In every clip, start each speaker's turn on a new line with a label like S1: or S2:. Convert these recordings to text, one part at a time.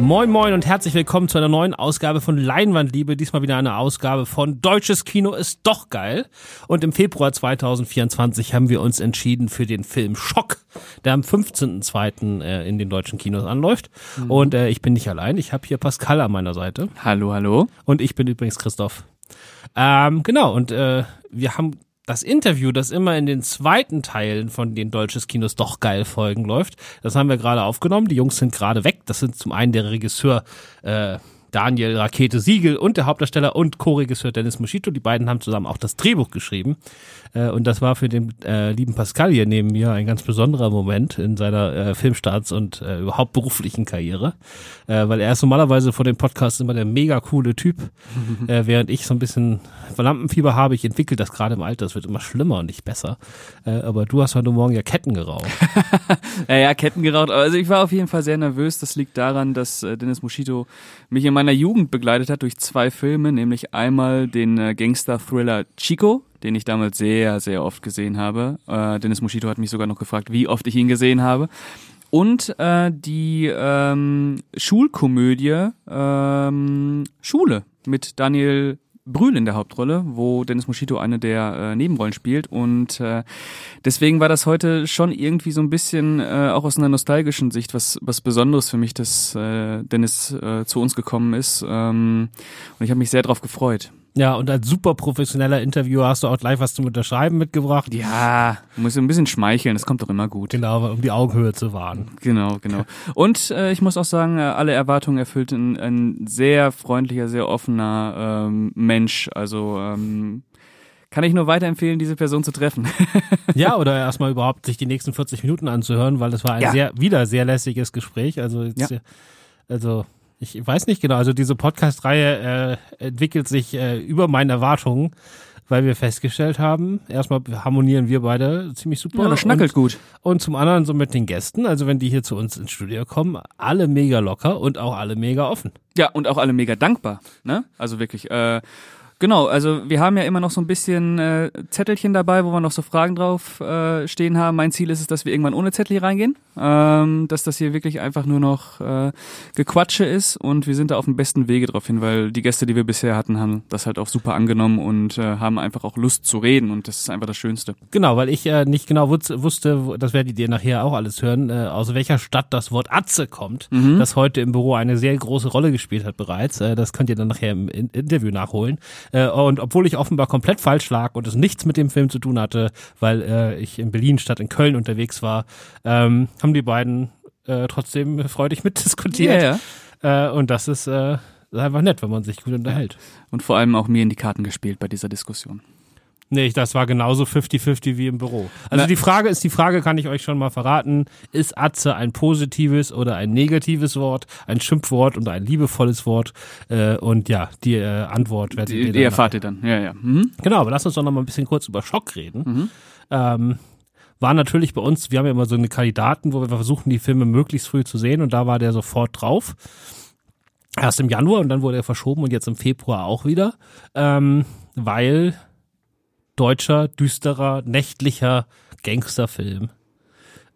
S1: Moin Moin und herzlich willkommen zu einer neuen Ausgabe von Leinwandliebe. Diesmal wieder eine Ausgabe von Deutsches Kino ist doch geil. Und im Februar 2024 haben wir uns entschieden für den Film Schock, der am 15.02. Äh, in den deutschen Kinos anläuft. Mhm. Und äh, ich bin nicht allein. Ich habe hier Pascal an meiner Seite.
S2: Hallo, hallo.
S1: Und ich bin übrigens Christoph. Ähm, genau, und äh, wir haben das Interview, das immer in den zweiten Teilen von den Deutsches Kinos doch geil Folgen läuft, das haben wir gerade aufgenommen. Die Jungs sind gerade weg. Das sind zum einen der Regisseur äh, Daniel Rakete Siegel und der Hauptdarsteller und Co-Regisseur Dennis Moschito. Die beiden haben zusammen auch das Drehbuch geschrieben. Äh, und das war für den äh, lieben Pascal hier neben mir ein ganz besonderer Moment in seiner äh, Filmstarts- und äh, überhaupt beruflichen Karriere. Äh, weil er ist normalerweise vor dem Podcast immer der mega coole Typ, äh, während ich so ein bisschen Lampenfieber habe. Ich entwickle das gerade im Alter. Es wird immer schlimmer und nicht besser. Äh, aber du hast heute Morgen ja Ketten geraucht.
S2: ja, ja, Ketten geraucht. Also ich war auf jeden Fall sehr nervös. Das liegt daran, dass äh, Dennis Moschito mich in meiner Jugend begleitet hat durch zwei Filme, nämlich einmal den äh, Gangster-Thriller Chico, den ich damals sehr, sehr oft gesehen habe. Äh, Dennis Moschito hat mich sogar noch gefragt, wie oft ich ihn gesehen habe. Und äh, die ähm, Schulkomödie ähm, Schule mit Daniel Brühl in der Hauptrolle, wo Dennis Moschito eine der äh, Nebenrollen spielt. Und äh, deswegen war das heute schon irgendwie so ein bisschen äh, auch aus einer nostalgischen Sicht was, was Besonderes für mich, dass äh, Dennis äh, zu uns gekommen ist. Ähm, und ich habe mich sehr darauf gefreut.
S1: Ja, und als super professioneller Interviewer hast du auch gleich was zum Unterschreiben mitgebracht.
S2: Ja, muss ein bisschen schmeicheln, das kommt doch immer gut.
S1: Genau, um die Augenhöhe zu wahren.
S2: Genau, genau. Und äh, ich muss auch sagen, äh, alle Erwartungen erfüllt ein, ein sehr freundlicher, sehr offener ähm, Mensch. Also ähm, kann ich nur weiterempfehlen, diese Person zu treffen.
S1: ja, oder erstmal überhaupt sich die nächsten 40 Minuten anzuhören, weil das war ein ja. sehr, wieder sehr lässiges Gespräch. Also, jetzt, ja. also ich weiß nicht genau, also diese Podcast-Reihe äh, entwickelt sich äh, über meine Erwartungen, weil wir festgestellt haben, erstmal harmonieren wir beide ziemlich super.
S2: Ja, das schnackelt
S1: und,
S2: gut.
S1: Und zum anderen so mit den Gästen, also wenn die hier zu uns ins Studio kommen, alle mega locker und auch alle mega offen.
S2: Ja, und auch alle mega dankbar, ne? Also wirklich, äh, Genau, also wir haben ja immer noch so ein bisschen äh, Zettelchen dabei, wo wir noch so Fragen drauf äh, stehen haben. Mein Ziel ist es, dass wir irgendwann ohne Zettel hier reingehen, ähm, dass das hier wirklich einfach nur noch äh, Gequatsche ist und wir sind da auf dem besten Wege drauf hin, weil die Gäste, die wir bisher hatten, haben das halt auch super angenommen und äh, haben einfach auch Lust zu reden und das ist einfach das Schönste.
S1: Genau, weil ich äh, nicht genau wusste, das werdet ihr nachher auch alles hören, äh, aus welcher Stadt das Wort Atze kommt, mhm. das heute im Büro eine sehr große Rolle gespielt hat bereits. Äh, das könnt ihr dann nachher im Interview nachholen. Äh, und obwohl ich offenbar komplett falsch lag und es nichts mit dem Film zu tun hatte, weil äh, ich in Berlin statt in Köln unterwegs war, ähm, haben die beiden äh, trotzdem freudig mitdiskutiert. Äh, und das ist äh, einfach nett, wenn man sich gut unterhält.
S2: Und vor allem auch mir in die Karten gespielt bei dieser Diskussion.
S1: Nee, das war genauso 50-50 wie im Büro. Also Na, die Frage ist, die Frage kann ich euch schon mal verraten, ist Atze ein positives oder ein negatives Wort, ein Schimpfwort oder ein liebevolles Wort? Äh, und ja, die äh, Antwort werdet
S2: die, ihr Die erfahrt ihr dann, ja, ja. Mhm.
S1: Genau, aber lass uns doch noch mal ein bisschen kurz über Schock reden. Mhm. Ähm, war natürlich bei uns, wir haben ja immer so eine Kandidaten, wo wir versuchen, die Filme möglichst früh zu sehen und da war der sofort drauf. Erst im Januar und dann wurde er verschoben und jetzt im Februar auch wieder, ähm, weil deutscher, düsterer, nächtlicher Gangsterfilm,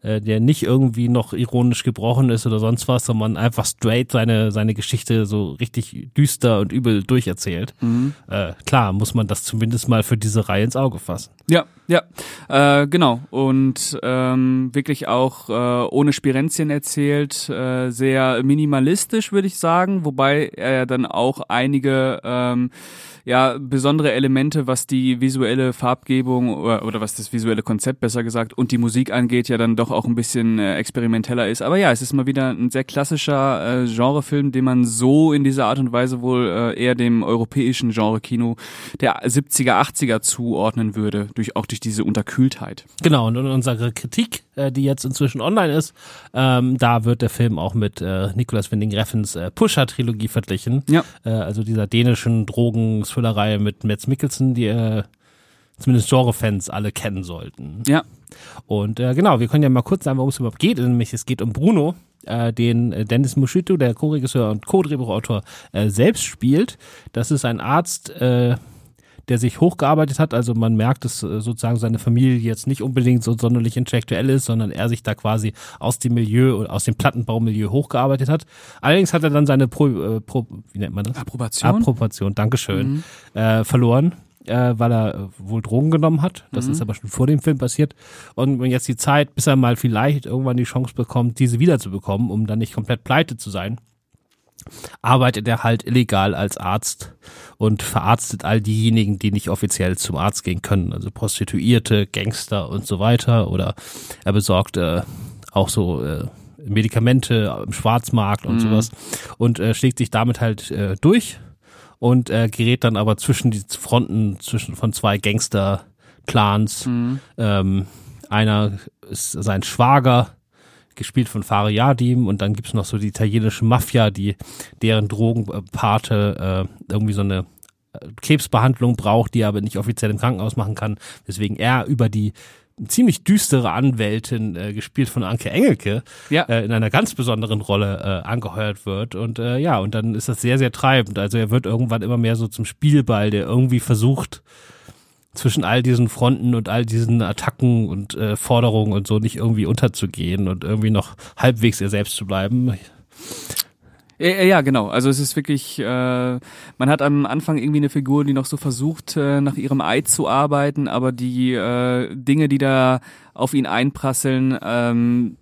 S1: äh, der nicht irgendwie noch ironisch gebrochen ist oder sonst was, sondern einfach straight seine, seine Geschichte so richtig düster und übel durcherzählt. Mhm. Äh, klar, muss man das zumindest mal für diese Reihe ins Auge fassen.
S2: Ja, ja, äh, genau. Und ähm, wirklich auch äh, ohne Spirenzien erzählt, äh, sehr minimalistisch, würde ich sagen, wobei er dann auch einige ähm, ja besondere Elemente, was die visuelle Farbgebung oder, oder was das visuelle Konzept besser gesagt und die Musik angeht, ja dann doch auch ein bisschen äh, experimenteller ist. Aber ja, es ist mal wieder ein sehr klassischer äh, Genrefilm, den man so in dieser Art und Weise wohl äh, eher dem europäischen Genre-Kino der 70er, 80er zuordnen würde, durch auch durch diese Unterkühltheit.
S1: Genau, und unsere Kritik, äh, die jetzt inzwischen online ist, ähm, da wird der Film auch mit äh, Nicolas Winding Refns äh, Pusher-Trilogie verglichen.
S2: Ja.
S1: Äh, also dieser dänischen Drogen- Thriller-Reihe mit Mads Mikkelsen, die äh, zumindest Genre-Fans alle kennen sollten.
S2: Ja.
S1: Und äh, genau, wir können ja mal kurz sagen, worum es überhaupt geht. Nämlich es geht um Bruno, äh, den äh, Dennis Moschito, der Co-Regisseur und Co-Drehbuchautor, äh, selbst spielt. Das ist ein Arzt, äh, der sich hochgearbeitet hat. Also man merkt, dass äh, sozusagen seine Familie jetzt nicht unbedingt so sonderlich intellektuell ist, sondern er sich da quasi aus dem Milieu, aus dem Plattenbaumilieu hochgearbeitet hat. Allerdings hat er dann seine Pro, äh, Pro wie nennt man das?
S2: Approbation.
S1: Approbation, Dankeschön, mhm. äh, verloren äh, weil er äh, wohl Drogen genommen hat. Das mhm. ist aber schon vor dem Film passiert. Und jetzt die Zeit, bis er mal vielleicht irgendwann die Chance bekommt, diese wiederzubekommen, um dann nicht komplett pleite zu sein, arbeitet er halt illegal als Arzt und verarztet all diejenigen, die nicht offiziell zum Arzt gehen können. Also Prostituierte, Gangster und so weiter. Oder er besorgt äh, auch so äh, Medikamente im Schwarzmarkt und mhm. sowas und äh, schlägt sich damit halt äh, durch und äh, gerät dann aber zwischen die Fronten zwischen von zwei Gangster-Clans. Mhm. Ähm, einer ist sein Schwager, gespielt von Fariadim und dann gibt's noch so die italienische Mafia, die deren Drogenpate äh, irgendwie so eine äh, Krebsbehandlung braucht, die er aber nicht offiziell im Krankenhaus machen kann, weswegen er über die ziemlich düstere Anwältin, äh, gespielt von Anke Engelke, ja. äh, in einer ganz besonderen Rolle äh, angeheuert wird. Und äh, ja, und dann ist das sehr, sehr treibend. Also er wird irgendwann immer mehr so zum Spielball, der irgendwie versucht, zwischen all diesen Fronten und all diesen Attacken und äh, Forderungen und so nicht irgendwie unterzugehen und irgendwie noch halbwegs er selbst zu bleiben.
S2: Ja, genau. Also es ist wirklich, äh, man hat am Anfang irgendwie eine Figur, die noch so versucht, äh, nach ihrem Eid zu arbeiten, aber die äh, Dinge, die da auf ihn einprasseln, ähm,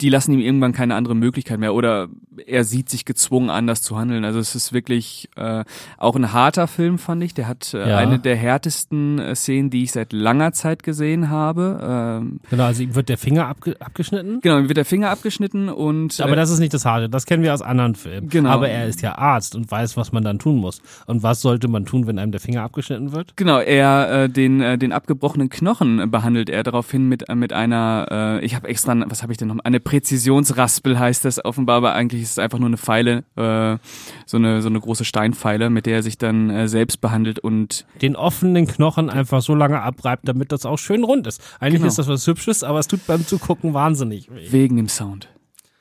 S2: die lassen ihm irgendwann keine andere Möglichkeit mehr oder er sieht sich gezwungen, anders zu handeln. Also es ist wirklich äh, auch ein harter Film, fand ich. Der hat äh, ja. eine der härtesten äh, Szenen, die ich seit langer Zeit gesehen habe.
S1: Ähm, genau, also ihm wird der Finger abge abgeschnitten.
S2: Genau, ihm wird der Finger abgeschnitten und.
S1: Aber äh, das ist nicht das Harte, das kennen wir aus anderen Filmen. Genau. Aber er ist ja Arzt und weiß, was man dann tun muss. Und was sollte man tun, wenn einem der Finger abgeschnitten wird?
S2: Genau, er äh, den äh, den abgebrochenen Knochen behandelt er daraufhin mit äh, mit einer, äh, ich habe extra, was habe ich denn noch, eine Präzisionsraspel heißt das offenbar, aber eigentlich ist es einfach nur eine Pfeile, äh, so eine so eine große Steinpfeile, mit der er sich dann äh, selbst behandelt und
S1: den offenen Knochen einfach so lange abreibt, damit das auch schön rund ist. Eigentlich genau. ist das was Hübsches, aber es tut beim Zugucken wahnsinnig
S2: weh. Wegen dem Sound.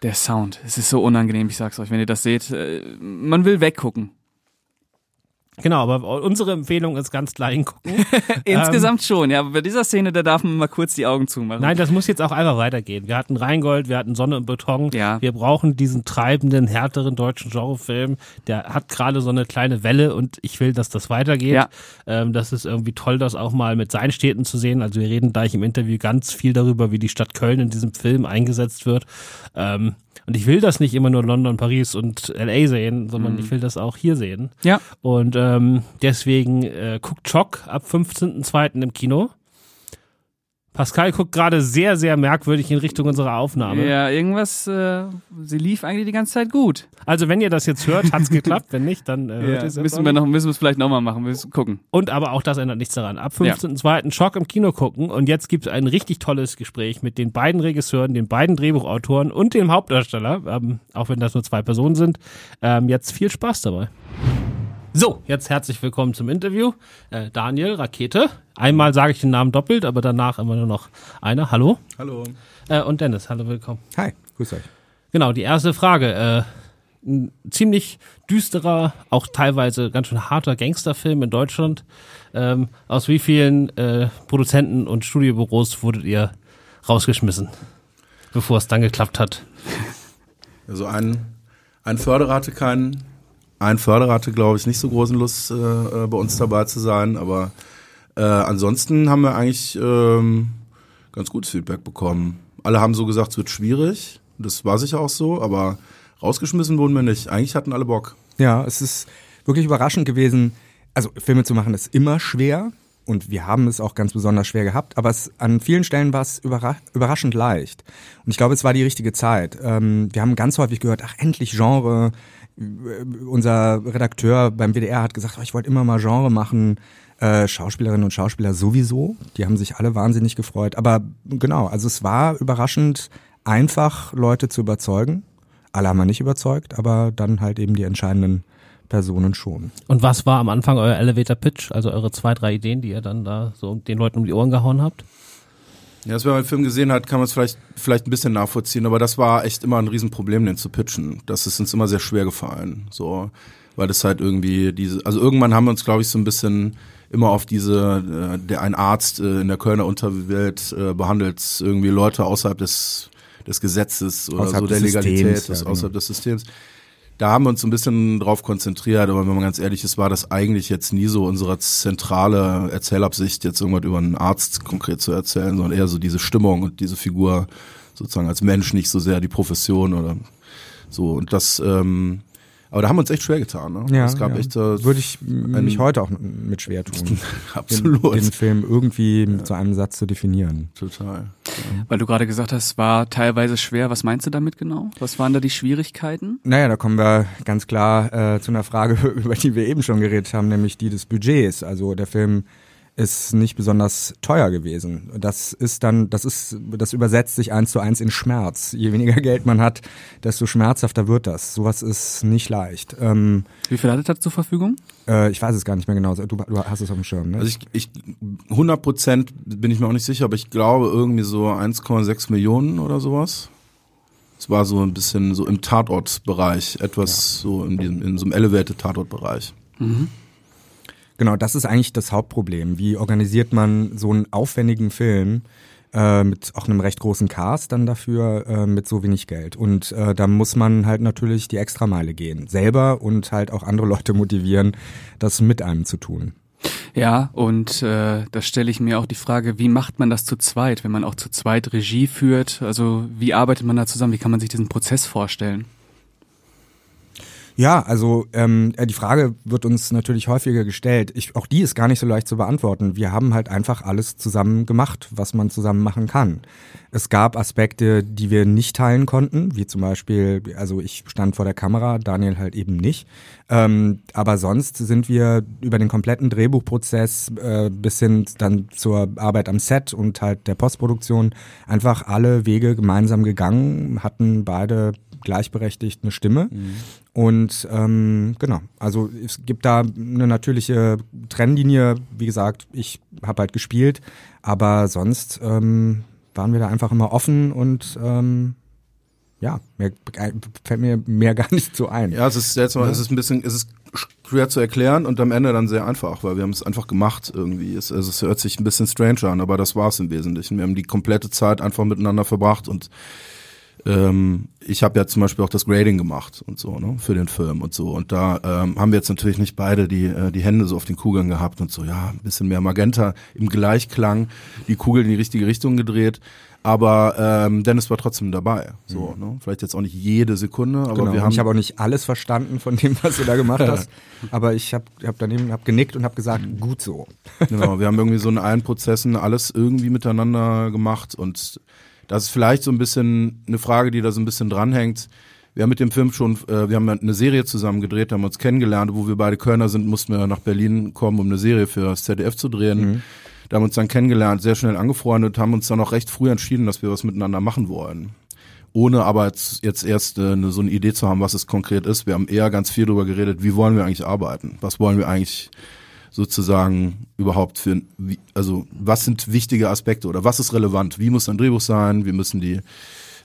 S2: Der Sound. Es ist so unangenehm, ich sag's euch, wenn ihr das seht. Äh, man will weggucken.
S1: Genau, aber unsere Empfehlung ist ganz klar hingucken.
S2: Insgesamt ähm, schon, ja. Aber bei dieser Szene, da darf man mal kurz die Augen zumachen.
S1: Nein, das muss jetzt auch einfach weitergehen. Wir hatten Rheingold, wir hatten Sonne und Beton. Ja. Wir brauchen diesen treibenden, härteren deutschen Genrefilm. Der hat gerade so eine kleine Welle und ich will, dass das weitergeht. Ja. Ähm, das ist irgendwie toll, das auch mal mit seinen Städten zu sehen. Also wir reden gleich im Interview ganz viel darüber, wie die Stadt Köln in diesem Film eingesetzt wird. Ähm, und ich will das nicht immer nur London, Paris und LA sehen, sondern mhm. ich will das auch hier sehen. Ja. Und ähm, deswegen äh, guckt Chock ab 15.02. im Kino. Pascal guckt gerade sehr, sehr merkwürdig in Richtung unserer Aufnahme.
S2: Ja, irgendwas, äh, sie lief eigentlich die ganze Zeit gut.
S1: Also wenn ihr das jetzt hört, hat's geklappt. Wenn nicht, dann äh,
S2: ja, müssen wir noch, müssen wir es vielleicht nochmal machen, wir müssen gucken.
S1: Und aber auch das ändert nichts daran. Ab 15.02. Ja. Schock im Kino gucken und jetzt gibt es ein richtig tolles Gespräch mit den beiden Regisseuren, den beiden Drehbuchautoren und dem Hauptdarsteller, ähm, auch wenn das nur zwei Personen sind. Ähm, jetzt viel Spaß dabei. So, jetzt herzlich willkommen zum Interview. Äh, Daniel Rakete. Einmal sage ich den Namen doppelt, aber danach immer nur noch einer. Hallo.
S3: Hallo.
S1: Äh, und Dennis, hallo, willkommen.
S3: Hi, grüß euch.
S1: Genau, die erste Frage. Äh, ein ziemlich düsterer, auch teilweise ganz schön harter Gangsterfilm in Deutschland. Ähm, aus wie vielen äh, Produzenten und Studiobüros wurdet ihr rausgeschmissen, bevor es dann geklappt hat?
S3: Also ein, ein Förderer hatte keinen ein Förderer hatte, glaube ich, nicht so großen Lust, äh, äh, bei uns dabei zu sein, aber äh, ansonsten haben wir eigentlich ähm, ganz gutes Feedback bekommen. Alle haben so gesagt, es wird schwierig. Das war sicher auch so, aber rausgeschmissen wurden wir nicht. Eigentlich hatten alle Bock.
S4: Ja, es ist wirklich überraschend gewesen. Also Filme zu machen ist immer schwer und wir haben es auch ganz besonders schwer gehabt, aber es, an vielen Stellen war es überra überraschend leicht. Und ich glaube, es war die richtige Zeit. Ähm, wir haben ganz häufig gehört, ach endlich Genre, unser Redakteur beim WDR hat gesagt, oh, ich wollte immer mal Genre machen. Äh, Schauspielerinnen und Schauspieler sowieso. Die haben sich alle wahnsinnig gefreut. Aber genau, also es war überraschend einfach, Leute zu überzeugen. Alle haben wir nicht überzeugt, aber dann halt eben die entscheidenden Personen schon.
S1: Und was war am Anfang euer Elevator Pitch, also eure zwei, drei Ideen, die ihr dann da so den Leuten um die Ohren gehauen habt?
S3: Ja, das, wenn man den Film gesehen hat, kann man es vielleicht, vielleicht ein bisschen nachvollziehen, aber das war echt immer ein Riesenproblem, den zu pitchen. Das ist uns immer sehr schwer gefallen, so, weil das halt irgendwie diese, also irgendwann haben wir uns, glaube ich, so ein bisschen immer auf diese, äh, der ein Arzt äh, in der Kölner Unterwelt äh, behandelt irgendwie Leute außerhalb des des Gesetzes oder
S4: Außerhalb
S3: so der Legalität,
S4: Systems, ja, genau.
S3: außerhalb des Systems. Da haben wir uns ein bisschen drauf konzentriert, aber wenn man ganz ehrlich ist, war das eigentlich jetzt nie so unsere zentrale Erzählabsicht, jetzt irgendwas über einen Arzt konkret zu erzählen, sondern eher so diese Stimmung und diese Figur sozusagen als Mensch, nicht so sehr die Profession oder so. Und das, ähm, aber da haben wir uns echt schwer getan. Ne?
S4: Ja,
S3: es gab
S4: ja.
S3: echt äh,
S4: Würde ich mich heute auch mit schwer tun,
S3: absolut
S4: Den, den Film irgendwie zu einem Satz zu definieren.
S3: total.
S2: Weil du gerade gesagt hast, war teilweise schwer. Was meinst du damit genau? Was waren da die Schwierigkeiten?
S4: Naja, da kommen wir ganz klar äh, zu einer Frage, über die wir eben schon geredet haben, nämlich die des Budgets. Also der Film ist nicht besonders teuer gewesen. Das ist dann, das ist, das übersetzt sich eins zu eins in Schmerz. Je weniger Geld man hat, desto schmerzhafter wird das. Sowas ist nicht leicht. Ähm,
S2: Wie viel hattet ihr zur Verfügung?
S4: äh, ich weiß es gar nicht mehr genau. Du, du hast es auf dem Schirm, ne?
S3: Also ich, ich 100 Prozent bin ich mir auch nicht sicher, aber ich glaube irgendwie so 1,6 Millionen oder sowas. Es war so ein bisschen so im Tatortbereich, etwas so in, diesem, in so einem elevated Tatortbereich.
S4: Genau, das ist eigentlich das Hauptproblem. Wie organisiert man so einen aufwendigen Film äh, mit auch einem recht großen Cast dann dafür äh, mit so wenig Geld? Und äh, da muss man halt natürlich die Extrameile gehen, selber und halt auch andere Leute motivieren, das mit einem zu tun.
S2: Ja, und äh, da stelle ich mir auch die Frage, wie macht man das zu zweit, wenn man auch zu zweit Regie führt? Also wie arbeitet man da zusammen? Wie kann man sich diesen Prozess vorstellen?
S4: Ja, also ähm, äh, die Frage wird uns natürlich häufiger gestellt. Ich, auch die ist gar nicht so leicht zu beantworten. Wir haben halt einfach alles zusammen gemacht, was man zusammen machen kann. Es gab Aspekte, die wir nicht teilen konnten, wie zum Beispiel, also ich stand vor der Kamera, Daniel halt eben nicht. Ähm, aber sonst sind wir über den kompletten Drehbuchprozess äh, bis hin dann zur Arbeit am Set und halt der Postproduktion einfach alle Wege gemeinsam gegangen, hatten beide gleichberechtigt eine Stimme. Und ähm, genau, also es gibt da eine natürliche Trennlinie. Wie gesagt, ich habe halt gespielt, aber sonst ähm, waren wir da einfach immer offen und ähm, ja, mir fällt mir mehr gar nicht so ein.
S3: Ja, es ist jetzt mal, es ist ein bisschen, es ist schwer zu erklären und am Ende dann sehr einfach, weil wir haben es einfach gemacht irgendwie. Es, also es hört sich ein bisschen strange an, aber das war es im Wesentlichen. Wir haben die komplette Zeit einfach miteinander verbracht und ähm, ich habe ja zum Beispiel auch das Grading gemacht und so, ne, für den Film und so. Und da ähm, haben wir jetzt natürlich nicht beide die, äh, die Hände so auf den Kugeln gehabt und so, ja, ein bisschen mehr Magenta im Gleichklang, die Kugel in die richtige Richtung gedreht. Aber ähm, Dennis war trotzdem dabei. So, ne? Vielleicht jetzt auch nicht jede Sekunde, aber
S4: Mhm. genau.
S3: wir haben.
S4: ich habe auch nicht alles verstanden von dem, was du da gemacht hast, aber ich habe hab daneben hab genickt und habe gesagt, gut so.
S3: Genau, wir haben irgendwie so in allen Prozessen alles irgendwie miteinander gemacht und das ist vielleicht so ein bisschen eine Frage, die da so ein bisschen dranhängt. Wir haben mit dem Film schon, äh, wir haben eine Serie zusammen gedreht, haben uns kennengelernt, wo wir beide Kölner sind, mussten wir nach Berlin kommen, um eine Serie für das ZDF zu drehen. Da haben wir uns dann kennengelernt, sehr schnell angefreundet, haben uns dann auch recht früh entschieden, dass wir was miteinander machen wollen. Ohne aber jetzt, jetzt erst äh, eine, so eine Idee zu haben, was es konkret ist. Wir haben eher ganz viel darüber geredet, wie wollen wir eigentlich arbeiten? Was wollen wir eigentlich sozusagen überhaupt für, also was sind wichtige Aspekte oder was ist relevant? Wie muss ein Drehbuch sein? Wie müssen die,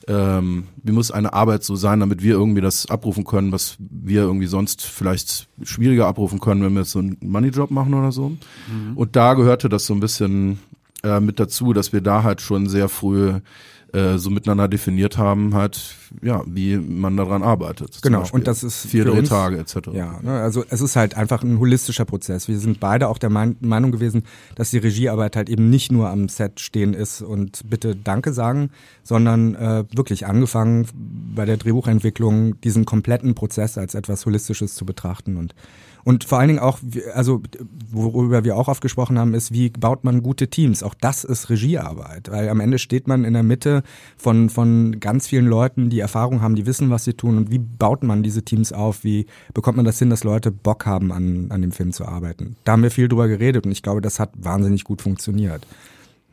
S3: ähm, wie muss eine Arbeit so sein, damit wir irgendwie das abrufen können, was wir irgendwie sonst vielleicht schwieriger abrufen können, wenn wir jetzt so einen Moneyjob machen oder so. Und da gehörte das so ein bisschen äh, mit dazu, dass wir da halt schon sehr früh äh, so miteinander definiert haben, halt, ja, wie man daran arbeitet.
S4: Genau,
S3: Beispiel.
S4: und das ist
S3: vier
S4: für uns-
S3: Drehtage etc.
S4: Ja, ne, also es ist halt einfach ein holistischer Prozess. Wir sind beide auch der Mein- Meinung gewesen, dass die Regiearbeit halt eben nicht nur am Set stehen ist und bitte Danke sagen, sondern äh, wirklich angefangen bei der Drehbuchentwicklung diesen kompletten Prozess als etwas Holistisches zu betrachten und und vor allen Dingen auch, also worüber wir auch oft gesprochen haben, ist, wie baut man gute Teams? Auch das ist Regiearbeit, weil am Ende steht man in der Mitte von, von ganz vielen Leuten, die Erfahrung haben, die wissen, was sie tun und wie baut man diese Teams auf? Wie bekommt man das hin, dass Leute Bock haben, an, an dem Film zu arbeiten? Da haben wir viel drüber geredet und ich glaube, das hat wahnsinnig gut funktioniert.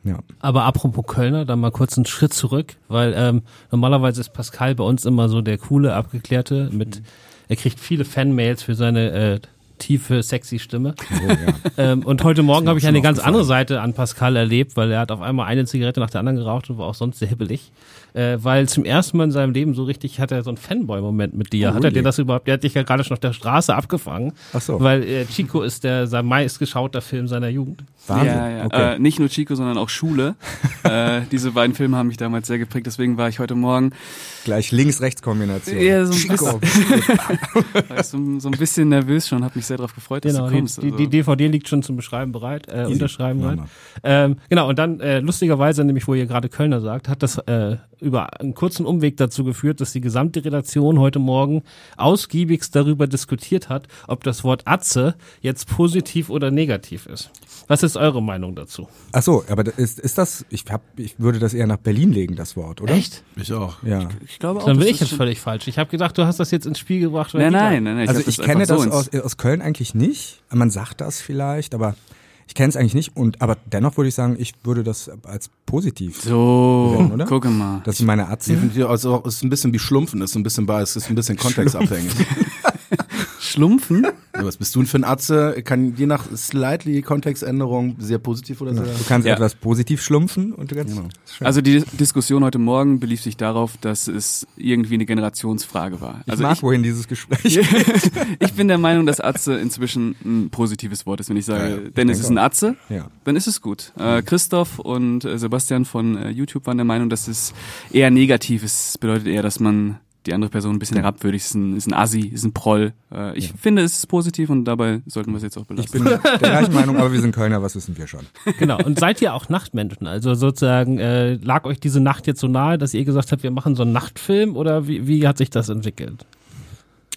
S4: Ja.
S1: Aber apropos Kölner, dann mal kurz einen Schritt zurück, weil ähm, normalerweise ist Pascal bei uns immer so der coole, abgeklärte mit, er kriegt viele Fanmails für seine äh, tiefe, sexy Stimme.
S4: Oh, ja.
S1: Ähm, und heute Morgen habe ich eine ganz andere Seite an Pascal erlebt, weil er hat auf einmal eine Zigarette nach der anderen geraucht und war auch sonst sehr hibbelig. Äh, weil zum ersten Mal in seinem Leben so richtig hat er so einen Fanboy-Moment mit dir.
S4: Oh,
S1: hat er dir das überhaupt, der hat dich ja gerade schon auf der Straße abgefangen.
S4: Ach so.
S1: Weil äh, Chico ist der sein meistgeschauter Film seiner Jugend.
S4: Wahnsinn.
S2: Ja, ja.
S4: Okay.
S2: Äh, nicht nur Chico, sondern auch Schule. äh, diese beiden Filme haben mich damals sehr geprägt, deswegen war ich heute Morgen
S4: Gleich Links-Rechts-Kombination.
S2: Ja, so ein
S4: Chico.
S2: ich so, so ein bisschen nervös schon, habe mich sehr darauf gefreut, dass
S1: Genau,
S2: du
S1: die,
S2: kommst.
S1: die,
S2: also.
S1: die DVD liegt schon zum Beschreiben bereit, äh, unterschreiben bereit. Ähm, genau, und dann äh, lustigerweise, nämlich wo ihr gerade Kölner sagt, hat das äh, über einen kurzen Umweg dazu geführt, dass die gesamte Redaktion heute Morgen ausgiebigst darüber diskutiert hat, ob das Wort Atze jetzt positiv oder negativ ist. Was ist eure Meinung dazu?
S4: Ach so, aber ist, ist das, ich, hab, ich würde das eher nach Berlin legen, das Wort, oder?
S1: Echt?
S3: Ich auch.
S4: Ja.
S2: ich glaube auch,
S1: Dann bin ich
S2: ist
S1: jetzt völlig falsch. Ich habe gedacht, du hast das jetzt ins Spiel gebracht.
S2: Nein, nein, nein, nein.
S4: also ich kenne das
S2: so
S4: aus, aus Köln eigentlich nicht. Man sagt das vielleicht, aber ich kenne es eigentlich nicht. Und aber dennoch würde ich sagen, ich würde das als positiv.
S2: So,
S4: bewerten, oder?
S2: gucke mal.
S4: Das sind meine Atzen.
S3: Also es ist ein bisschen wie Schlumpfen, ist ein bisschen bei, es ist ein bisschen kontextabhängig.
S2: Schlumpfen?
S3: Ja, Was bist du denn für ein Atze? Kann je nach slightly Kontextänderung sehr positiv oder sehr.
S4: Du kannst
S2: Ja.
S4: etwas positiv schlumpfen und du kannst.
S3: Genau.
S2: Also die Diskussion heute Morgen belief sich darauf, dass es irgendwie eine Generationsfrage war.
S4: Ich
S2: Also
S4: mag
S2: ich,
S4: wohin dieses Gespräch.
S2: ich bin der Meinung, dass Atze inzwischen ein positives Wort ist. Wenn ich sage,
S3: Ja, ja.
S2: Dennis
S4: denke
S2: ist ein Atze,
S4: ja.
S2: dann ist es gut. Äh, Christoph und äh, Sebastian von äh, YouTube waren der Meinung, dass es eher negativ ist. Es bedeutet eher, dass man die andere Person ein bisschen herabwürdigt, ist ein, ist ein Assi, ist ein Proll. Äh, ich finde, es ist positiv und dabei sollten wir es jetzt auch belassen.
S4: Ich bin der gleichen Meinung, aber wir sind Kölner, was wissen wir schon.
S1: Genau. Und seid ihr auch Nachtmenschen? Also sozusagen, äh, lag euch diese Nacht jetzt so nahe, dass ihr gesagt habt, wir machen so einen Nachtfilm oder wie, wie hat sich das entwickelt?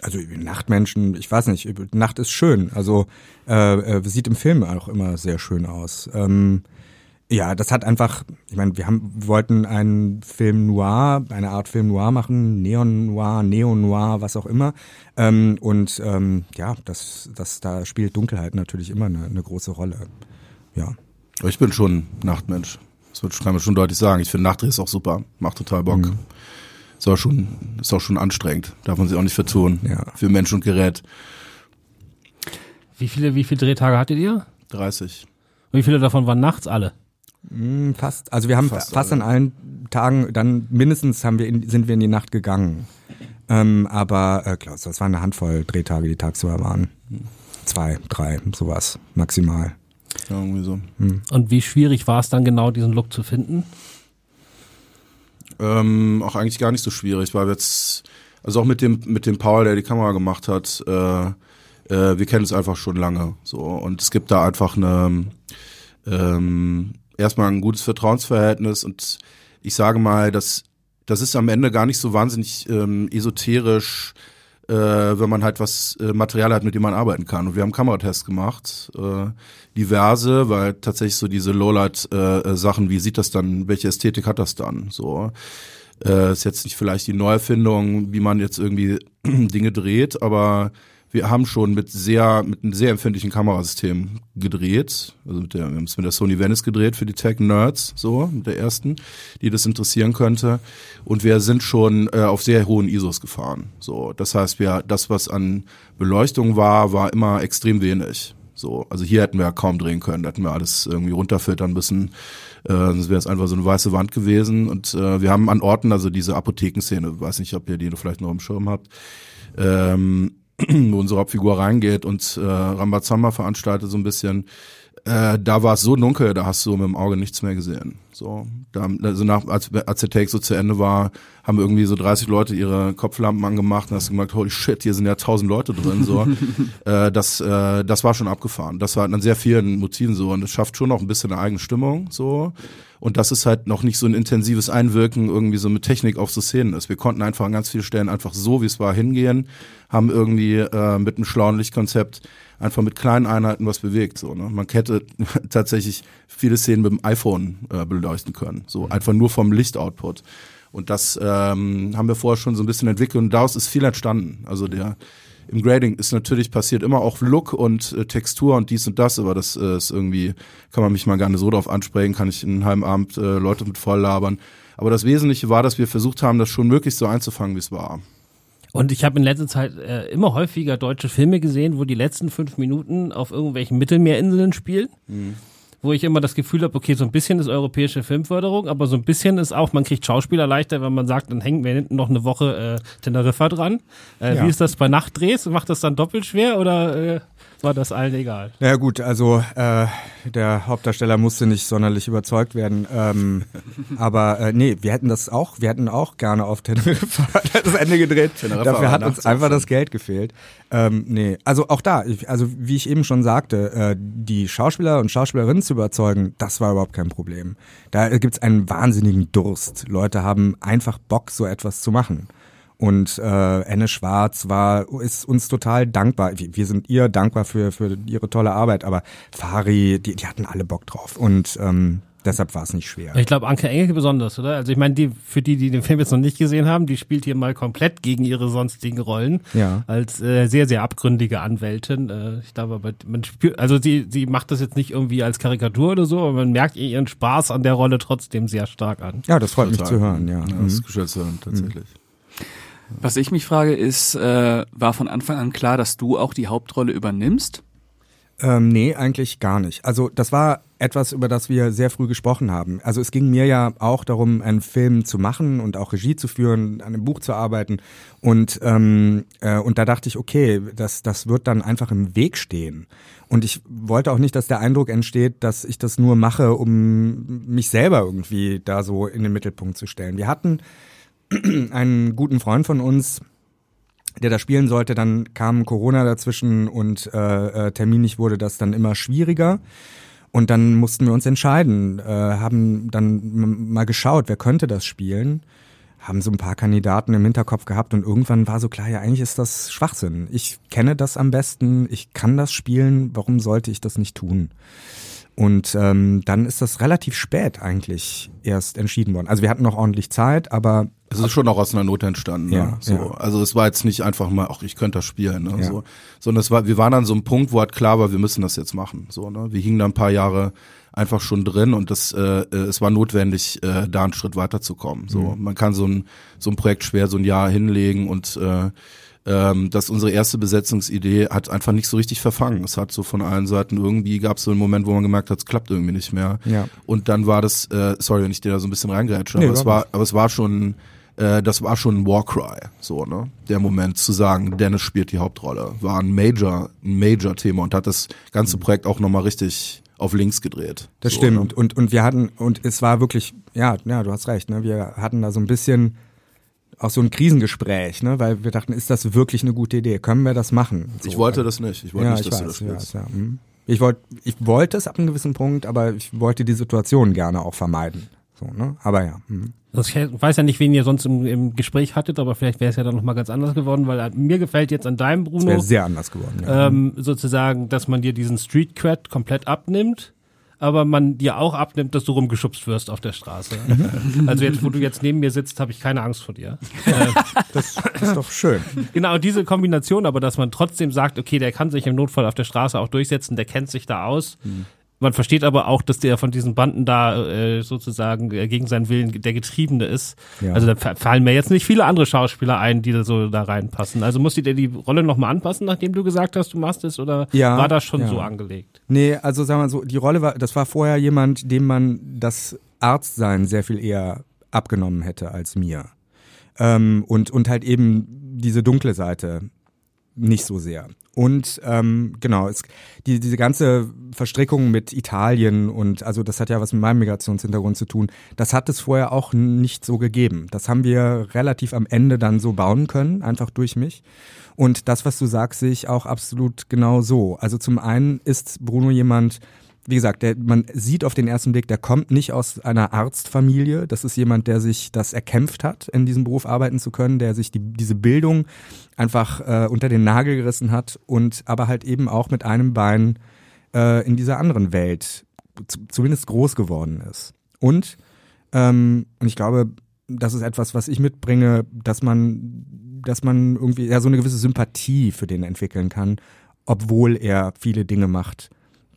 S4: Also Nachtmenschen, ich weiß nicht, Nacht ist schön. Also äh, äh, sieht im Film auch immer sehr schön aus. Ähm, ja, das hat einfach, ich meine, wir haben wir wollten einen Film noir, eine Art Film noir machen, Neon noir, Neon noir, was auch immer. Ähm, und ähm, ja, das, das da spielt Dunkelheit natürlich immer eine, eine große Rolle. Ja.
S3: Ich bin schon Nachtmensch. Das wird- kann man schon deutlich sagen. Ich finde Nachtdreh ist auch super. Macht total Bock.
S4: Mhm.
S3: Ist auch schon, ist auch schon anstrengend. Darf man sich auch nicht vertun.
S4: Ja.
S3: Für Mensch und Gerät.
S1: Wie viele, wie viele Drehtage hattet ihr?
S3: 30.
S1: Und wie viele davon waren nachts alle?
S4: Hm, Fast. Also wir haben
S3: Fast
S4: fast, an allen Tagen, dann mindestens haben wir in, sind wir in die Nacht gegangen. Ähm, aber äh, Klaus, das waren eine Handvoll Drehtage, die tagsüber waren. Zwei, drei, sowas maximal.
S3: Ja, irgendwie so.
S1: Und wie schwierig war es dann genau, diesen Look zu finden?
S3: Ähm, auch eigentlich gar nicht so schwierig, weil wir jetzt, also auch mit dem, mit dem Paul, der die Kamera gemacht hat, äh, äh, wir kennen uns einfach schon lange. So. Und es gibt da einfach eine, ähm, erstmal ein gutes Vertrauensverhältnis und ich sage mal, dass das ist am Ende gar nicht so wahnsinnig ähm, esoterisch, äh, wenn man halt was äh, Material hat, mit dem man arbeiten kann. Und wir haben Kameratests gemacht, äh, diverse, weil tatsächlich so diese Lowlight-Sachen, wie sieht das dann, welche Ästhetik hat das dann? So äh, ist jetzt nicht vielleicht die Neuerfindung, wie man jetzt irgendwie Dinge dreht, aber wir haben schon mit sehr, mit einem sehr empfindlichen Kamerasystem gedreht. Also mit der, wir haben es mit der Sony Venice gedreht für die Tech Nerds, so, mit der ersten, die das interessieren könnte. Und wir sind schon äh, auf sehr hohen ISOs gefahren. So, das heißt, wir, das, was an Beleuchtung war, war immer extrem wenig. So, also hier hätten wir kaum drehen können, da hätten wir alles irgendwie runterfiltern müssen. Äh, sonst wäre es einfach so eine weiße Wand gewesen. Und äh, wir haben an Orten, also diese Apothekenszene, weiß nicht, ob ihr die vielleicht noch im Schirm habt, ähm, wo unsere Hauptfigur reingeht und äh, Rambazamba veranstaltet so ein bisschen. Äh, da war es so dunkel, da hast du mit dem Auge nichts mehr gesehen. So, da, also nach, als, als der Take so zu Ende war, haben irgendwie so 30 Leute ihre Kopflampen angemacht und hast gemerkt, holy shit, hier sind ja 1000 Leute drin. So, äh, das, äh, das war schon abgefahren. Das war an sehr vielen Motiven so und es schafft schon noch ein bisschen eine eigene Stimmung. So, und das ist halt noch nicht so ein intensives Einwirken irgendwie so mit Technik auf so Szenen ist. Wir konnten einfach an ganz vielen Stellen einfach so, wie es war, hingehen, haben irgendwie äh, mit einem schlauen Lichtkonzept einfach mit kleinen Einheiten was bewegt. So, ne? Man hätte tatsächlich viele Szenen mit dem iPhone äh, beleuchten können. So einfach nur vom Lichtoutput. Und das ähm, haben wir vorher schon so ein bisschen entwickelt und daraus ist viel entstanden. Also der im Grading ist natürlich passiert immer auch Look und äh, Textur und dies und das, aber das äh, ist irgendwie, kann man mich mal gerne so drauf ansprechen, kann ich einen halben Abend äh, Leute mit voll labern. Aber das Wesentliche war, dass wir versucht haben, das schon möglichst so einzufangen, wie es war.
S1: Und ich habe in letzter Zeit äh, immer häufiger deutsche Filme gesehen, wo die letzten fünf Minuten auf irgendwelchen Mittelmeerinseln spielen.
S3: Mhm.
S1: Wo ich immer das Gefühl habe, okay, so ein bisschen ist europäische Filmförderung, aber so ein bisschen ist auch, man kriegt Schauspieler leichter, wenn man sagt, dann hängen wir hinten noch eine Woche äh, Teneriffa dran. Äh,
S4: Ja.
S1: Wie ist das bei Nachtdrehs? Macht das dann doppelt schwer oder äh, war das allen egal?
S4: Ja gut, also äh, der Hauptdarsteller musste nicht sonderlich überzeugt werden. Ähm, aber äh, nee, wir hätten das auch, wir hätten auch gerne auf Teneriffa das Ende gedreht.
S3: Teneriffa
S4: Dafür hat uns einfach das Geld gefehlt. Ähm, nee, also auch da, ich, also wie ich eben schon sagte, äh, die Schauspieler und Schauspielerinnen zu überzeugen, das war überhaupt kein Problem. Da gibt's einen wahnsinnigen Durst. Leute haben einfach Bock, so etwas zu machen. Und äh, Anne Schwarz war ist uns total dankbar. Wir, wir sind ihr dankbar für für ihre tolle Arbeit, aber Fari, die, die hatten alle Bock drauf und ähm, deshalb war es nicht schwer.
S1: Ich glaube, Anke Engelke besonders, oder? Also ich meine, die, für die, die den Film jetzt noch nicht gesehen haben, die spielt hier mal komplett gegen ihre sonstigen Rollen.
S4: Ja.
S1: Als äh, sehr, sehr abgründige Anwältin. Äh, ich glaube, aber man spürt, also sie, sie macht das jetzt nicht irgendwie als Karikatur oder so, aber man merkt ihr ihren Spaß an der Rolle trotzdem sehr stark an.
S4: Ja, das freut mich
S3: Total.
S4: zu hören. Ja.
S3: Ja,
S4: Mhm.
S3: das ist geschätzt zu hören, tatsächlich.
S2: Was ich mich frage, ist, äh, war von Anfang an klar, dass du auch die Hauptrolle übernimmst?
S4: Ähm, nee, eigentlich gar nicht. Also das war etwas, über das wir sehr früh gesprochen haben. Also es ging mir ja auch darum, einen Film zu machen und auch Regie zu führen, an einem Buch zu arbeiten. Und, ähm, äh, und da dachte ich, okay, das, das wird dann einfach im Weg stehen. Und ich wollte auch nicht, dass der Eindruck entsteht, dass ich das nur mache, um mich selber irgendwie da so in den Mittelpunkt zu stellen. Wir hatten einen guten Freund von uns, der da spielen sollte, dann kam Corona dazwischen und äh, äh, terminlich wurde das dann immer schwieriger. Und dann mussten wir uns entscheiden, äh, haben dann mal geschaut, wer könnte das spielen, haben so ein paar Kandidaten im Hinterkopf gehabt und irgendwann war so klar, ja eigentlich ist das Schwachsinn. Ich kenne das am besten, ich kann das spielen, warum sollte ich das nicht tun? Und ähm, dann ist das relativ spät eigentlich erst entschieden worden. Also wir hatten noch ordentlich Zeit, aber
S3: Es ist schon auch aus einer Not entstanden. Ne?
S4: Ja,
S3: so.
S4: ja.
S3: Also es war jetzt nicht einfach mal, ach, ich könnte das spielen. Ne?
S4: Ja.
S3: So. Sondern es war, wir waren an so einem Punkt, wo halt klar war, wir müssen das jetzt machen. So, ne? Wir hingen da ein paar Jahre einfach schon drin und das, äh, äh, es war notwendig, äh, da einen Schritt weiterzukommen. So,
S4: Mhm.
S3: man kann so ein, so ein Projekt schwer so ein Jahr hinlegen und äh, ähm, dass unsere erste Besetzungsidee hat einfach nicht so richtig verfangen. Es hat so von allen Seiten irgendwie gab es so einen Moment, wo man gemerkt hat, es klappt irgendwie nicht mehr.
S4: Ja.
S3: Und dann war das, äh, sorry, wenn ich dir da so ein bisschen reingrätsche,
S4: Nee,
S3: aber es war, aber es war schon, äh, das war schon ein Warcry, so, ne? Der Moment zu sagen, Dennis spielt die Hauptrolle, war ein Major, ein Major-Thema und hat das ganze Projekt auch nochmal richtig auf links gedreht.
S4: Das
S3: so,
S4: stimmt.
S3: Ne?
S4: Und, und wir hatten, und es war wirklich, ja, ja, du hast recht, ne? Wir hatten da so ein bisschen auch so ein Krisengespräch, ne? Weil wir dachten, ist das wirklich eine gute Idee? Können wir das machen? So,
S3: Ich wollte das nicht. Ich wollte
S4: ja,
S3: nicht,
S4: ich
S3: dass
S4: weiß,
S3: du das spielst.
S4: weiß, ja. mhm. Ich wollte, ich wollte es ab einem gewissen Punkt, aber ich wollte die Situation gerne auch vermeiden. So, ne? Aber ja.
S1: Also ich weiß ja nicht, wen ihr sonst im, im Gespräch hattet, aber vielleicht wäre es ja dann nochmal ganz anders geworden, weil äh, mir gefällt jetzt an deinem Bruno
S4: wäre sehr anders geworden. Ja.
S1: ähm, sozusagen, dass man dir diesen Street Cred komplett abnimmt, aber man dir auch abnimmt, dass du rumgeschubst wirst auf der Straße. also jetzt, wo du jetzt neben mir sitzt, habe ich keine Angst vor dir.
S4: Das ist doch schön.
S1: Genau, diese Kombination, aber dass man trotzdem sagt, okay, der kann sich im Notfall auf der Straße auch durchsetzen, der kennt sich da aus. Man versteht aber auch, dass der von diesen Banden da äh, sozusagen äh, gegen seinen Willen der Getriebene ist.
S4: Ja.
S1: Also da fa- fallen mir jetzt nicht viele andere Schauspieler ein, die da so da reinpassen. Also musst du dir die Rolle nochmal anpassen, nachdem du gesagt hast, du machst es, oder
S4: Ja,
S1: war das schon
S4: ja.
S1: so angelegt?
S4: Nee, also sagen wir so, die Rolle war, das war vorher jemand, dem man das Arztsein sehr viel eher abgenommen hätte als mir. Ähm, und, und halt eben diese dunkle Seite nicht so sehr. Und ähm, genau, es, die, diese ganze Verstrickung mit Italien und also das hat ja was mit meinem Migrationshintergrund zu tun, das hat es vorher auch nicht so gegeben. Das haben wir relativ am Ende dann so bauen können, einfach durch mich. Und das, was du sagst, sehe ich auch absolut genau so. Also zum einen ist Bruno jemand, wie gesagt, der, man sieht auf den ersten Blick, der kommt nicht aus einer Arztfamilie. Das ist jemand, der sich das erkämpft hat, in diesem Beruf arbeiten zu können, der sich die, diese Bildung einfach äh, unter den Nagel gerissen hat und aber halt eben auch mit einem Bein äh, in dieser anderen Welt z- zumindest groß geworden ist. Und, ähm, und ich glaube, das ist etwas, was ich mitbringe, dass man, dass man irgendwie ja so eine gewisse Sympathie für den entwickeln kann, obwohl er viele Dinge macht,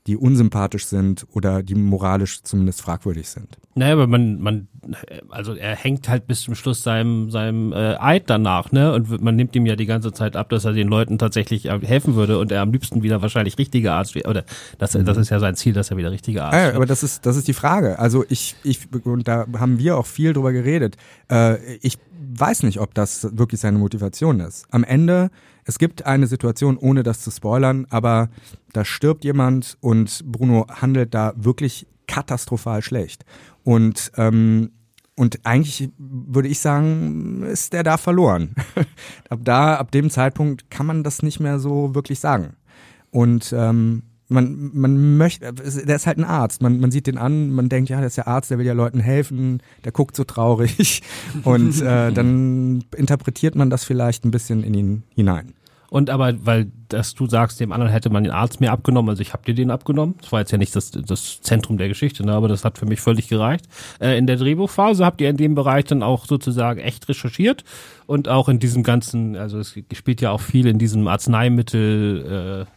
S4: die unsympathisch sind oder die moralisch zumindest fragwürdig sind.
S1: Naja, aber man, man also er hängt halt bis zum Schluss seinem, seinem äh, Eid danach, ne? Und man nimmt ihm ja die ganze Zeit ab, dass er den Leuten tatsächlich äh, helfen würde und er am liebsten wieder wahrscheinlich richtiger Arzt wäre. Oder das, das ist ja sein Ziel, dass er wieder richtiger Arzt
S4: Ja,
S1: wird.
S4: aber das ist, das ist die Frage. Also ich, ich, und da haben wir auch viel drüber geredet. Äh, ich weiß nicht, ob das wirklich seine Motivation ist. Am Ende, es gibt eine Situation, ohne das zu spoilern, aber da stirbt jemand und Bruno handelt da wirklich katastrophal schlecht. Und ähm, und eigentlich würde ich sagen, ist der da verloren. ab da, ab dem Zeitpunkt kann man das nicht mehr so wirklich sagen. Und ähm, man, man möchte, der ist halt ein Arzt. Man, man sieht den an, man denkt, ja, der ist ja Arzt, der will ja Leuten helfen, der guckt so traurig. Und äh, dann interpretiert man das vielleicht ein bisschen in ihn hinein.
S1: Und aber, weil dass du sagst, dem anderen hätte man den Arzt mehr abgenommen, also ich habe dir den abgenommen. Das war jetzt ja nicht das, das Zentrum der Geschichte, ne, aber das hat für mich völlig gereicht. Äh, in der Drehbuchphase habt ihr in dem Bereich dann auch sozusagen echt recherchiert und auch in diesem ganzen, also es spielt ja auch viel in diesem Arzneimittel, äh,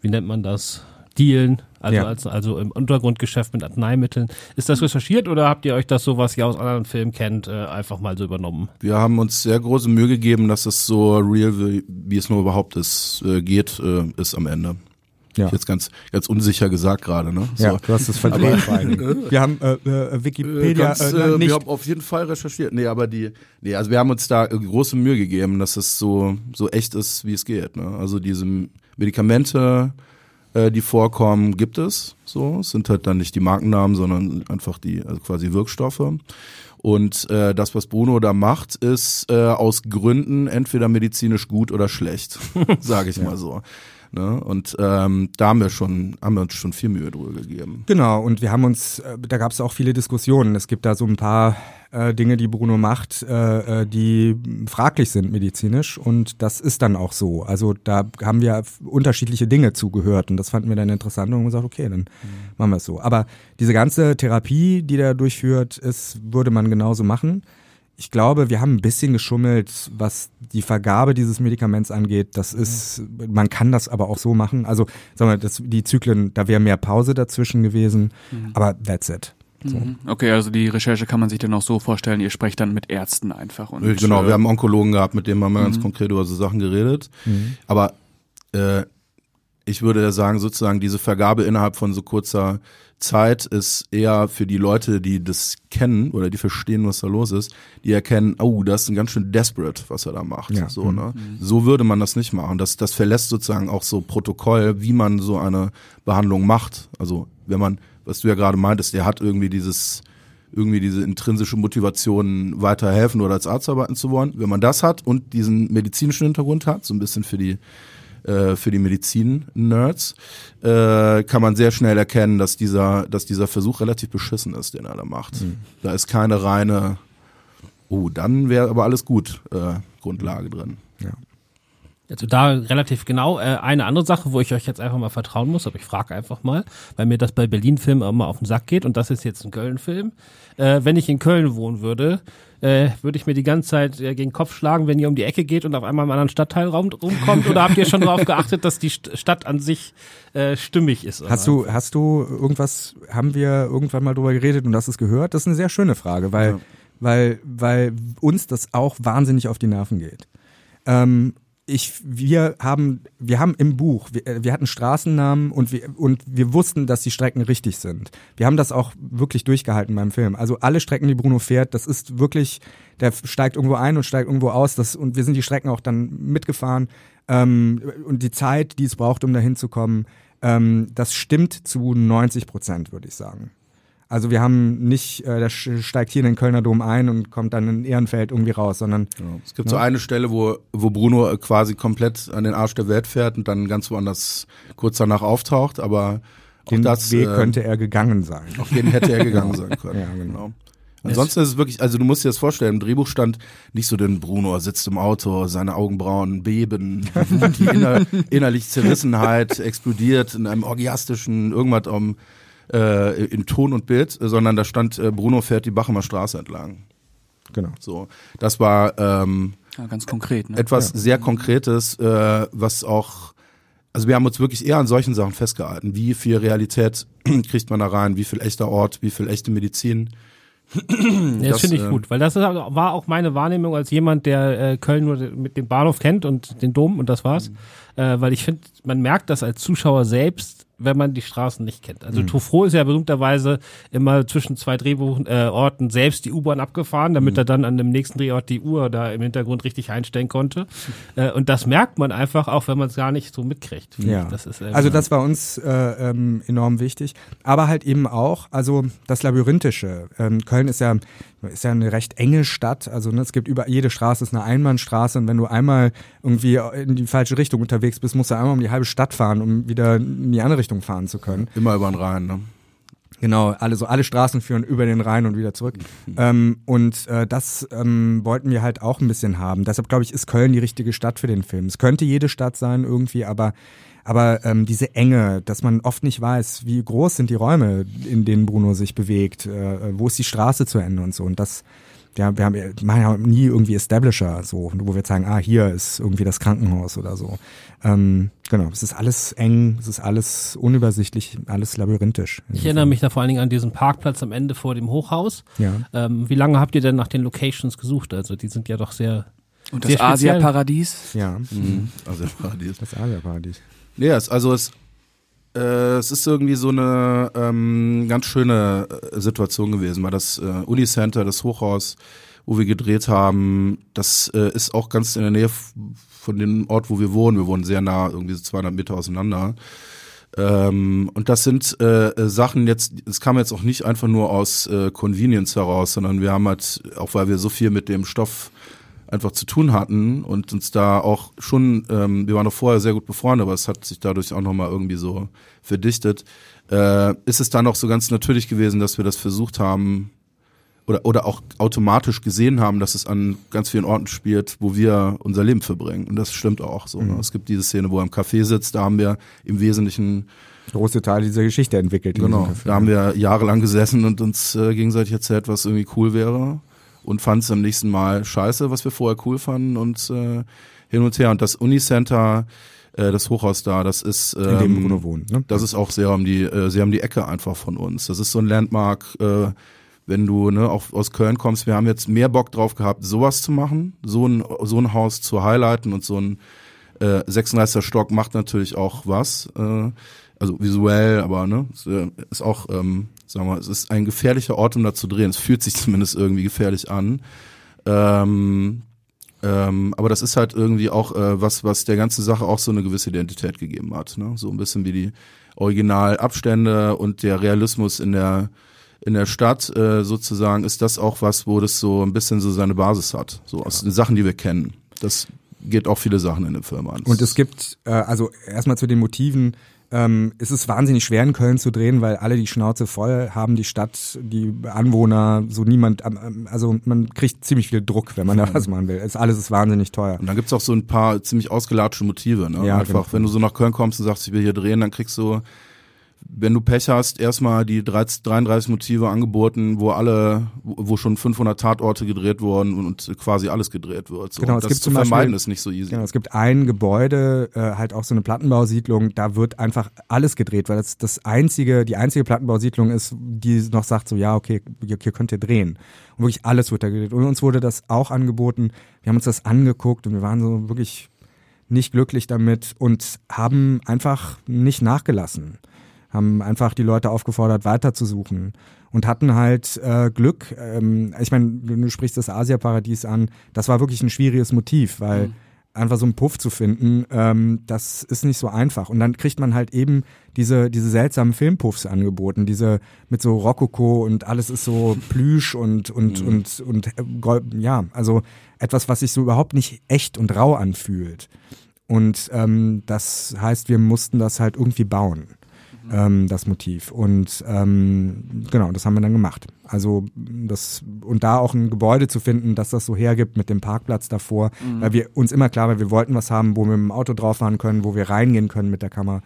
S1: wie nennt man das? Dealen, also,
S4: Ja.
S1: als, also im Untergrundgeschäft mit Arzneimitteln. Ist das recherchiert oder habt ihr euch das so, was ihr aus anderen Filmen kennt, äh, einfach mal so übernommen?
S3: Wir haben uns sehr große Mühe gegeben, dass es so real, wie, wie es nur überhaupt ist, äh, geht, äh, ist am Ende.
S4: Ja.
S3: Jetzt ganz, ganz unsicher gesagt gerade, ne? So.
S4: Ja, du hast es verdreht. Wir haben äh, äh,
S3: Äh,
S4: Wikipedia
S3: ganz,
S4: äh,
S3: äh,
S4: nicht.
S3: wir haben auf jeden Fall recherchiert. Nee, aber die, nee, also wir haben uns da große Mühe gegeben, dass es so, so echt ist, wie es geht. Ne? Also diese Medikamente, äh, die vorkommen, gibt es. So, es sind halt dann nicht die Markennamen, sondern einfach die, also quasi Wirkstoffe. Und äh, das, was Bruno da macht, ist äh, aus Gründen entweder medizinisch gut oder schlecht, sage ich mal so. Ne? Und ähm, da haben wir schon, haben wir uns schon viel Mühe drüber gegeben.
S4: Genau, und wir haben uns, äh, da gab es auch viele Diskussionen. Es gibt da so ein paar äh, Dinge, die Bruno macht, äh, äh, die fraglich sind medizinisch und das ist dann auch so. Also da haben wir unterschiedliche Dinge zugehört und das fanden wir dann interessant und haben gesagt, okay, dann machen wir es so. Aber diese ganze Therapie, die der durchführt, ist, würde man genauso machen. Ich glaube, wir haben ein bisschen geschummelt, was die Vergabe dieses Medikaments angeht. Das ist, man kann das aber auch so machen. Also, sagen wir, das, die Zyklen, da wäre mehr Pause dazwischen gewesen. Aber that's it. So.
S2: Mhm. Okay, also die Recherche kann man sich dann auch so vorstellen, ihr sprecht dann mit Ärzten einfach. Und,
S3: Genau,
S2: äh,
S3: wir haben Onkologen gehabt, mit dem haben wir ganz konkret über so Sachen geredet. Aber äh, ich würde ja sagen, sozusagen diese Vergabe innerhalb von so kurzer Zeit ist eher für die Leute, die das kennen oder die verstehen, was da los ist, die erkennen, oh, das ist ein ganz schön desperate, was er da macht.
S4: Ja.
S3: So, ne? so würde man das nicht machen. Das, das verlässt sozusagen auch so Protokoll, wie man so eine Behandlung macht. Also wenn man, was du ja gerade meintest, der hat irgendwie dieses irgendwie diese intrinsische Motivation weiterhelfen oder als Arzt arbeiten zu wollen. Wenn man das hat und diesen medizinischen Hintergrund hat, so ein bisschen für die äh, für die Medizin-Nerds, äh, kann man sehr schnell erkennen, dass dieser, dass dieser Versuch relativ beschissen ist, den er da macht. Da ist keine reine, oh, dann wäre aber alles gut, äh, Grundlage drin.
S1: Also da relativ genau. Äh, eine andere Sache, wo ich euch jetzt einfach mal vertrauen muss, aber ich frage einfach mal, weil mir das bei Berlin-Filmen immer auf den Sack geht und das ist jetzt ein Köln-Film. Äh, wenn ich in Köln wohnen würde, äh, würde ich mir die ganze Zeit äh, gegen den Kopf schlagen, wenn ihr um die Ecke geht und auf einmal im anderen Stadtteil rum, rumkommt? Oder habt ihr schon darauf geachtet, dass die St Stadt an sich äh, stimmig ist?
S4: Hast du, hast du irgendwas, haben wir irgendwann mal drüber geredet und hast es gehört? Das ist eine sehr schöne Frage, weil,
S3: Ja.
S4: weil, weil uns das auch wahnsinnig auf die Nerven geht. Ähm, ich, wir haben, wir haben im Buch, wir, äh, wir hatten Straßennamen und wir, und wir wussten, dass die Strecken richtig sind. Wir haben das auch wirklich durchgehalten beim Film. Also alle Strecken, die Bruno fährt, das ist wirklich, der steigt irgendwo ein und steigt irgendwo aus. Das, und wir sind die Strecken auch dann mitgefahren. Ähm, und die Zeit, die es braucht, um dahin zu kommen, ähm, das stimmt zu 90 Prozent, würde ich sagen. Also wir haben nicht, äh, der steigt hier in den Kölner Dom ein und kommt dann in Ehrenfeld irgendwie raus, sondern
S3: Genau. Es gibt so eine Stelle, wo, wo Bruno äh, quasi komplett an den Arsch der Welt fährt und dann ganz woanders kurz danach auftaucht, aber
S4: den
S3: das
S4: Weg
S3: äh,
S4: könnte er gegangen sein.
S3: Auf den hätte er gegangen sein können.
S4: Ja, genau.
S3: Ansonsten ist es wirklich, also du musst dir das vorstellen, im Drehbuch stand nicht so, denn Bruno sitzt im Auto, seine Augenbrauen beben, die inner, innerlich Zerrissenheit explodiert in einem orgiastischen irgendwas um, äh, in Ton und Bild, sondern da stand, äh, Bruno fährt die Bachemer Straße entlang.
S4: Genau.
S3: So, das war ähm,
S2: ja, ganz konkret. Ne?
S3: etwas sehr Konkretes, äh, was auch, also wir haben uns wirklich eher an solchen Sachen festgehalten. Wie viel Realität kriegt man da rein? Wie viel echter Ort? Wie viel echte Medizin
S1: Ja, das,
S3: Das,
S1: finde ich
S3: äh,
S1: gut, weil das ist, war auch meine Wahrnehmung als jemand, der äh, Köln nur mit dem Bahnhof kennt und den Dom und das war's. Äh, weil ich finde, man merkt das als Zuschauer selbst, wenn man die Straßen nicht kennt. Also mhm. Tufro ist ja berühmterweise immer zwischen zwei Drehorten äh, selbst die U-Bahn abgefahren, damit er dann an dem nächsten Drehort die Uhr da im Hintergrund richtig einstellen konnte. Äh, und das merkt man einfach auch, wenn man es gar nicht so mitkriegt.
S4: Ja.
S1: Das ist, ähm,
S4: also das war uns äh, ähm, enorm wichtig, aber halt eben auch, also das Labyrinthische. Ähm, Köln ist ja ist ja eine recht enge Stadt, also ne, es gibt über jede Straße ist eine Einbahnstraße und wenn du einmal irgendwie in die falsche Richtung unterwegs bist, musst du einmal um die halbe Stadt fahren, um wieder in die andere Richtung fahren zu können.
S3: Immer über den Rhein, ne?
S4: Genau, alle so alle Straßen führen über den Rhein und wieder zurück. ähm, und äh, das ähm, wollten wir halt auch ein bisschen haben. Deshalb glaube ich, ist Köln die richtige Stadt für den Film. Es könnte jede Stadt sein irgendwie, aber aber ähm, diese Enge, dass man oft nicht weiß, wie groß sind die Räume, in denen Bruno sich bewegt, äh, wo ist die Straße zu Ende und so. Und das, ja, wir haben wir machen ja nie irgendwie Establisher, so, wo wir sagen, ah, hier ist irgendwie das Krankenhaus oder so. Ähm, genau, es ist alles eng, es ist alles unübersichtlich, alles labyrinthisch.
S1: Ich erinnere mich da vor allen Dingen an diesen Parkplatz am Ende vor dem Hochhaus.
S4: Ja.
S1: Ähm, wie lange habt ihr denn nach den Locations gesucht? Also die sind ja doch sehr
S2: Und
S1: Sehr
S2: das. Asia-Paradies?
S4: Ja,
S3: Also Paradies.
S4: das Asia-Paradies.
S3: Nee, es, also es, äh, es ist irgendwie so eine ähm, ganz schöne äh, Situation gewesen, weil das äh, Unicenter, das Hochhaus, wo wir gedreht haben, das äh, ist auch ganz in der Nähe von dem Ort, wo wir wohnen. Wir wohnen sehr nah, irgendwie so 200 Meter auseinander. Ähm, und das sind äh, Sachen jetzt, es kam jetzt auch nicht einfach nur aus äh, Convenience heraus, sondern wir haben halt, auch weil wir so viel mit dem Stoff einfach zu tun hatten und uns da auch schon, ähm, wir waren noch vorher sehr gut befreundet, aber es hat sich dadurch auch nochmal irgendwie so verdichtet, äh, ist es dann auch so ganz natürlich gewesen, dass wir das versucht haben oder, oder auch automatisch gesehen haben, dass es an ganz vielen Orten spielt, wo wir unser Leben verbringen. Und das stimmt auch so. Ne? Es gibt diese Szene, wo er im Café sitzt, da haben wir im Wesentlichen
S4: Große Teile dieser Geschichte entwickelt.
S3: Genau, da haben wir jahrelang gesessen und uns äh, gegenseitig erzählt, was irgendwie cool wäre und fanden es am nächsten Mal scheiße, was wir vorher cool fanden und äh, hin und her. Und das Unicenter, äh, das Hochhaus da, das ist ähm,
S4: in dem Bruno wohnt. Ne?
S3: das ist auch sehr um die, äh, sehr um die Ecke einfach von uns. Das ist so ein Landmark, äh, wenn du ne, auch aus Köln kommst. Wir haben jetzt mehr Bock drauf gehabt, sowas zu machen, so ein, so ein Haus zu highlighten und so ein äh, 36er Stock macht natürlich auch was, äh, also visuell, aber ne, ist, äh, ist auch, ähm, sagen wir, mal, es ist ein gefährlicher Ort, um da zu drehen. Es fühlt sich zumindest irgendwie gefährlich an. Ähm, ähm, aber das ist halt irgendwie auch äh, was, was der ganzen Sache auch so eine gewisse Identität gegeben hat. Ne? So ein bisschen wie die Originalabstände und der Realismus in der in der Stadt äh, sozusagen ist das auch was, wo das so ein bisschen so seine Basis hat. So aus den Sachen, die wir kennen. Das geht auch viele Sachen in dem Film an.
S4: Und es gibt, äh, also erstmal zu den Motiven, ähm, es ist wahnsinnig schwer in Köln zu drehen, weil alle die Schnauze voll haben, die Stadt, die Anwohner, so niemand, also man kriegt ziemlich viel Druck, wenn man da was machen will. Es, alles ist wahnsinnig teuer.
S3: Und dann gibt's auch so ein paar ziemlich ausgelatschte Motive. Ne?
S4: Ja,
S3: Einfach,
S4: genau.
S3: wenn du so nach Köln kommst und sagst, ich will hier drehen, dann kriegst du, wenn du Pech hast, erstmal die 30, 33 Motive angeboten, wo alle, wo schon 500 Tatorte gedreht wurden und quasi alles gedreht wird. So.
S4: Genau, es
S3: das
S4: gibt
S3: zu
S4: zum Beispiel-
S3: vermeiden ist nicht so easy.
S4: Genau, es gibt ein Gebäude, äh, halt auch so eine Plattenbausiedlung, da wird einfach alles gedreht, weil das das einzige, die einzige Plattenbausiedlung ist, die noch sagt so, ja, okay, hier könnt ihr drehen. Und wirklich alles wird da gedreht. Und uns wurde das auch angeboten. Wir haben uns das angeguckt und wir waren so wirklich nicht glücklich damit und haben einfach nicht nachgelassen. Haben einfach die Leute aufgefordert, weiterzusuchen und hatten halt äh, Glück. Ähm, ich meine, du, du sprichst das Asia-Paradies an. Das war wirklich ein schwieriges Motiv, weil einfach so einen Puff zu finden, ähm, das ist nicht so einfach. Und dann kriegt man halt eben diese, diese seltsamen Filmpuffs angeboten, diese mit so Rokoko und alles ist so Plüsch und, und, und, und, äh, Gold, ja, also etwas, was sich so überhaupt nicht echt und rau anfühlt. Und ähm, das heißt, wir mussten das halt irgendwie bauen, ähm, das Motiv. Und ähm, genau, das haben wir dann gemacht. Also das und da auch ein Gebäude zu finden, das das so hergibt mit dem Parkplatz davor, weil wir uns immer klar war, wir wollten was haben, wo wir mit dem Auto drauf fahren können, wo wir reingehen können mit der Kamera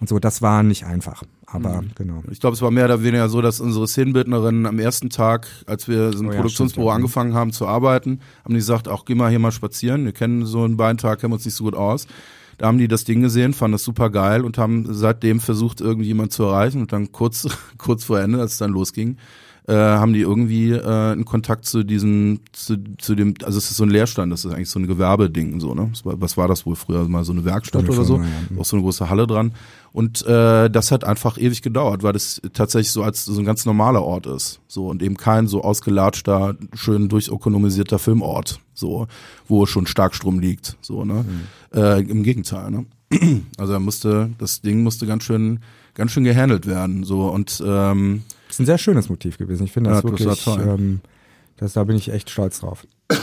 S4: und so. Das war nicht einfach, aber genau.
S3: Ich glaube, es war mehr oder weniger so, dass unsere Szenenbildnerinnen am ersten Tag, als wir so ein
S4: Oh ja,
S3: Produktionsbüro
S4: stimmt, ja.
S3: angefangen haben zu arbeiten, haben die gesagt, auch geh mal hier mal spazieren. Wir kennen so einen beiden Tag, kennen uns nicht so gut aus. Da haben die das Ding gesehen, fanden das super geil und haben seitdem versucht, irgendjemand zu erreichen. Und dann kurz, kurz vor Ende, als es dann losging, äh, haben die irgendwie äh, einen Kontakt zu diesem, zu, zu dem, also es ist so ein Leerstand, das ist eigentlich so ein Gewerbeding, so, ne? Was war, das wohl früher? Mal so eine Werkstatt oder so, auch so eine große Halle dran. Und äh, das hat einfach ewig gedauert, weil das tatsächlich so als so ein ganz normaler Ort ist. So und eben kein so ausgelatschter, schön durchökonomisierter Filmort, so, wo schon Starkstrom liegt. So, ne? Äh, Im Gegenteil, ne? Also er musste, das Ding musste ganz schön, ganz schön gehandelt werden. So und ähm,
S4: ist ein sehr schönes Motiv gewesen. Ich finde das
S3: Ja, das
S4: wirklich,
S3: toll.
S4: ähm, das, da bin ich echt stolz drauf.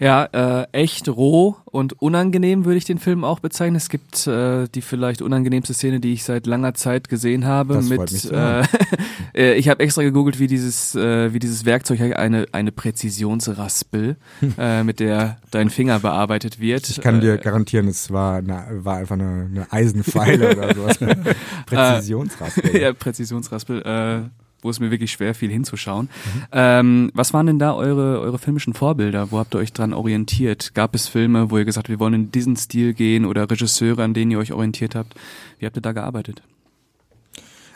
S2: Ja, äh, echt roh und unangenehm würde ich den Film auch bezeichnen. Es gibt äh, die vielleicht unangenehmste Szene, die ich seit langer Zeit gesehen habe.
S4: Das
S2: mit,
S4: freut mich
S2: äh, äh, ich habe extra gegoogelt, wie dieses, äh, wie dieses Werkzeug eine eine Präzisionsraspel, äh, mit der dein Finger bearbeitet wird.
S4: Ich kann dir garantieren, es war, eine, war einfach eine, eine Eisenpfeile oder sowas. Präzisionsraspel.
S2: ja, Präzisionsraspel, äh, wo es mir wirklich schwer fiel hinzuschauen.
S4: Mhm.
S2: Ähm, was waren denn da eure, eure filmischen Vorbilder? Wo habt ihr euch dran orientiert? Gab es Filme, wo ihr gesagt habt, wir wollen in diesen Stil gehen oder Regisseure, an denen ihr euch orientiert habt? Wie habt ihr da gearbeitet?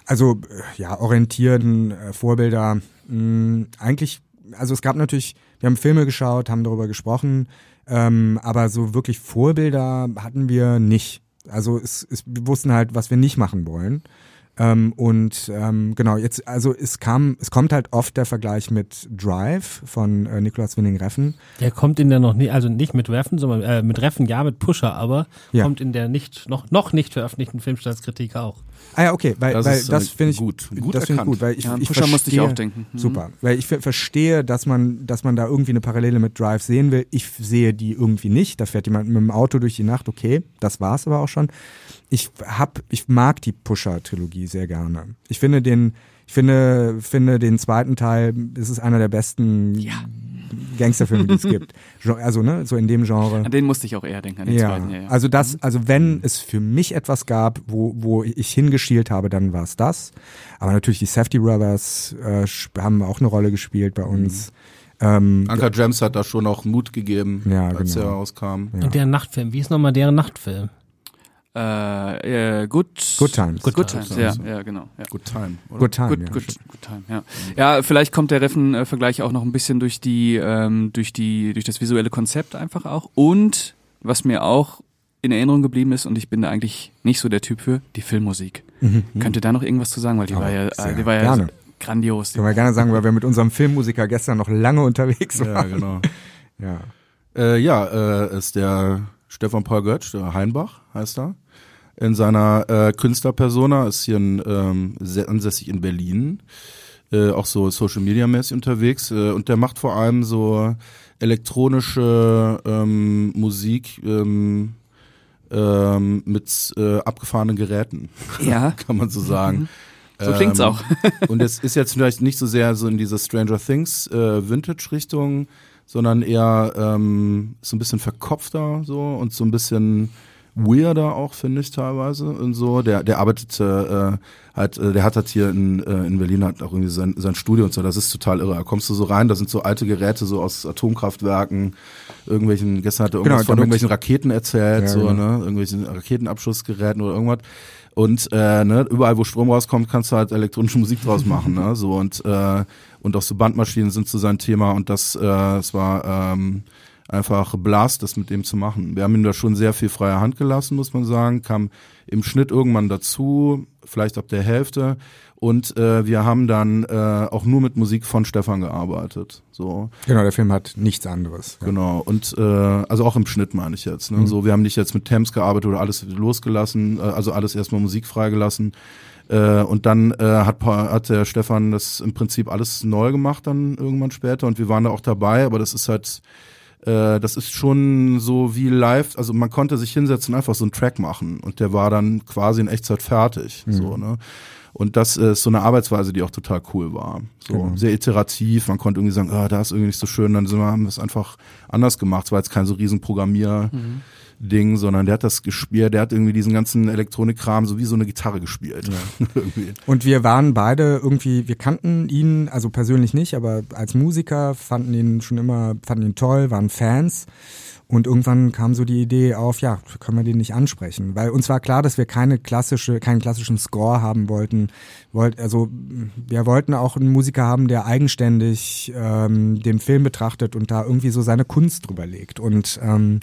S4: Also äh, ja, orientieren, äh, Vorbilder. Mh, eigentlich, also es gab natürlich, wir haben Filme geschaut, haben darüber gesprochen, ähm, aber so wirklich Vorbilder hatten wir nicht. Also es, es, wir wussten halt, was wir nicht machen wollen. Ähm, und ähm, genau, jetzt, also es kam, es kommt halt oft der Vergleich mit Drive von äh, Nicolas Winning Reffen.
S1: Der kommt in der noch nie, also nicht mit Reffen, sondern äh, mit Reffen ja, mit Pusher, aber
S4: Ja.
S1: kommt in der nicht noch noch nicht veröffentlichten Filmstandskritik auch.
S4: Ah ja, okay, weil
S3: Das
S4: das, weil
S3: ist,
S4: das
S3: äh,
S4: finde ich
S3: gut. Gut
S4: das finde ich gut, weil ich,
S2: Ja,
S4: ich
S2: Pusher musste ich
S4: verstehe-
S2: auch denken. Mhm.
S4: Super, weil ich ver- verstehe, dass man, dass man da irgendwie eine Parallele mit Drive sehen will. Ich sehe die irgendwie nicht. Da fährt jemand mit dem Auto durch die Nacht. Okay, das war's aber auch schon. Ich hab, ich mag die Pusher-Trilogie sehr gerne. Ich finde den, ich finde, finde den zweiten Teil, das ist einer der besten Gangsterfilme, die es gibt. Also ne, so in dem Genre.
S2: An den musste ich auch eher denken, an den
S4: Ja,
S2: zweiten. Ja, ja.
S4: also das, also wenn es für mich etwas gab, wo, wo ich hingeschielt habe, dann war es das. Aber natürlich die Safety Brothers äh, haben auch eine Rolle gespielt bei uns. Ähm,
S3: Anker James hat da schon auch Mut gegeben,
S4: Ja,
S3: als
S4: genau.
S3: er rauskam.
S4: Ja.
S1: Und deren Nachtfilm, wie ist nochmal deren Nachtfilm?
S2: Äh, äh, good,
S4: Good Times.
S2: Good,
S1: Good
S2: Times,
S3: Times.
S2: ja, ja, genau. Ja.
S3: Good Time. Oder?
S4: Good Time,
S2: Good,
S4: ja.
S2: good, good time, ja. Ja, vielleicht kommt der Reffen-Vergleich auch noch ein bisschen durch die, ähm, durch die, durch das visuelle Konzept einfach auch. Und was mir auch in Erinnerung geblieben ist, und ich bin da eigentlich nicht so der Typ für, die Filmmusik. Könnt ihr da noch irgendwas zu sagen? Weil die
S4: Oh,
S2: war ja, äh, die war ja
S4: gerne.
S2: grandios.
S4: Können wir gerne sagen, weil wir mit unserem Filmmusiker gestern noch lange unterwegs
S3: Ja,
S4: waren.
S3: genau.
S4: Ja.
S3: Äh, ja, äh, ist der Stefan Paul Götz, der Heinbach heißt er. In seiner äh, Künstlerpersona ist hier ein, ähm, sehr ansässig in Berlin, äh, auch so Social Media mäßig unterwegs äh, und der macht vor allem so elektronische ähm, Musik ähm, ähm, mit äh, abgefahrenen Geräten,
S2: Ja,
S3: kann man so sagen.
S2: so klingt's
S3: Ähm,
S2: auch.
S3: und es ist jetzt vielleicht nicht so sehr so in diese Stranger Things äh, Vintage-Richtung, sondern eher ähm, so ein bisschen verkopfter so und so ein bisschen weirder auch, finde ich teilweise und so. Der, der arbeitet äh, halt, äh, der hat halt hier in, äh, in Berlin hat auch irgendwie sein, sein Studio und so, das ist total irre. Da kommst du so rein, da sind so alte Geräte so aus Atomkraftwerken, irgendwelchen, gestern hat er irgendwas
S4: Genau,
S3: von irgendwelchen Raketen erzählt,
S4: Ja,
S3: so,
S4: genau.
S3: ne, irgendwelchen Raketenabschussgeräten oder irgendwas. Und äh, ne, überall, wo Strom rauskommt, kannst du halt elektronische Musik draus machen. Ne? So und äh, und auch so Bandmaschinen sind so sein Thema und das, äh, es war ähm, einfach Blast, das mit dem zu machen. Wir haben ihm da schon sehr viel freie Hand gelassen, muss man sagen. Kam im Schnitt irgendwann dazu, vielleicht ab der Hälfte. Und äh, wir haben dann äh, auch nur mit Musik von Stefan gearbeitet. So.
S4: Genau, der Film hat nichts anderes. Ja.
S3: Genau, und äh, also auch im Schnitt meine ich jetzt. Ne? So, wir haben nicht jetzt mit Thames gearbeitet oder alles losgelassen, äh, also alles erstmal Musik freigelassen. Äh, und dann äh, hat, hat der Stefan das im Prinzip alles neu gemacht dann irgendwann später und wir waren da auch dabei, aber das ist halt, äh, das ist schon so wie live, also man konnte sich hinsetzen und einfach so einen Track machen und der war dann quasi in Echtzeit fertig. So, ne? Und das ist so eine Arbeitsweise, die auch total cool war. So
S4: Genau.
S3: sehr iterativ. Man konnte irgendwie sagen, ah, da ist irgendwie nicht so schön. Dann sind wir, haben wir es einfach anders gemacht. Es war jetzt kein so riesen Programmier-Ding, sondern der hat das gespielt. Der hat irgendwie diesen ganzen Elektronikkram so wie so eine Gitarre gespielt. irgendwie.
S4: Und wir waren beide irgendwie, wir kannten ihn, also persönlich nicht, aber als Musiker fanden ihn schon immer, fanden ihn toll, waren Fans. Und irgendwann kam so die Idee auf, ja, können wir den nicht ansprechen? Weil uns war klar, dass wir keine klassische, keinen klassischen Score haben wollten. Wollt, also wir wollten auch einen Musiker haben, der eigenständig ähm, den Film betrachtet und da irgendwie so seine Kunst drüber legt. Und ähm,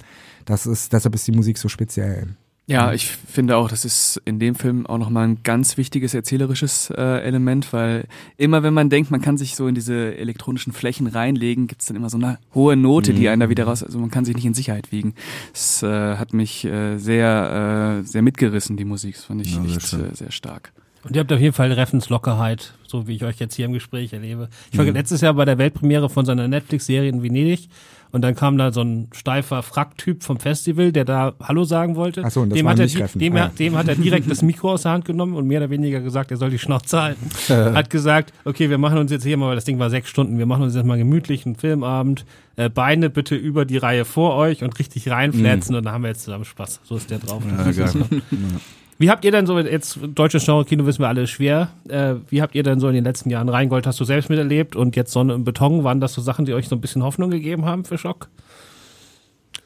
S4: das ist, deshalb ist die Musik so speziell.
S2: Ja, ich finde auch, das ist in dem Film auch nochmal ein ganz wichtiges erzählerisches äh, Element, weil immer wenn man denkt, man kann sich so in diese elektronischen Flächen reinlegen, gibt's dann immer so eine hohe Note, die einen da wieder raus, also man kann sich nicht in Sicherheit wiegen. Es äh, hat mich äh, sehr, äh, sehr mitgerissen, die Musik. Das fand ich
S3: Ja, sehr
S2: echt äh, sehr stark.
S1: Und ihr habt auf jeden Fall Reffens Lockerheit, so wie ich euch jetzt hier im Gespräch erlebe. Ich war letztes Jahr bei der Weltpremiere von seiner Netflix-Serie in Venedig und dann kam da so ein steifer Fracktyp vom Festival, der da Hallo sagen wollte.
S4: Ach so, und das
S1: dem, hat er, dem,
S4: Ah, ja.
S1: dem hat er direkt das Mikro aus der Hand genommen und mehr oder weniger gesagt, er soll die Schnauze halten. hat gesagt, okay, wir machen uns jetzt hier mal, weil das Ding war sechs Stunden, wir machen uns jetzt mal gemütlich einen Filmabend, äh, Beine bitte über die Reihe vor euch und richtig reinflätzen und dann haben wir jetzt zusammen Spaß. So ist der drauf.
S3: Ja.
S1: Wie habt ihr denn so, jetzt deutsches Genre-Kino wissen wir alle schwer, äh, wie habt ihr denn so in den letzten Jahren Rheingold hast du selbst miterlebt und jetzt Sonne und Beton, waren das so Sachen, die euch so ein bisschen Hoffnung gegeben haben für Schock?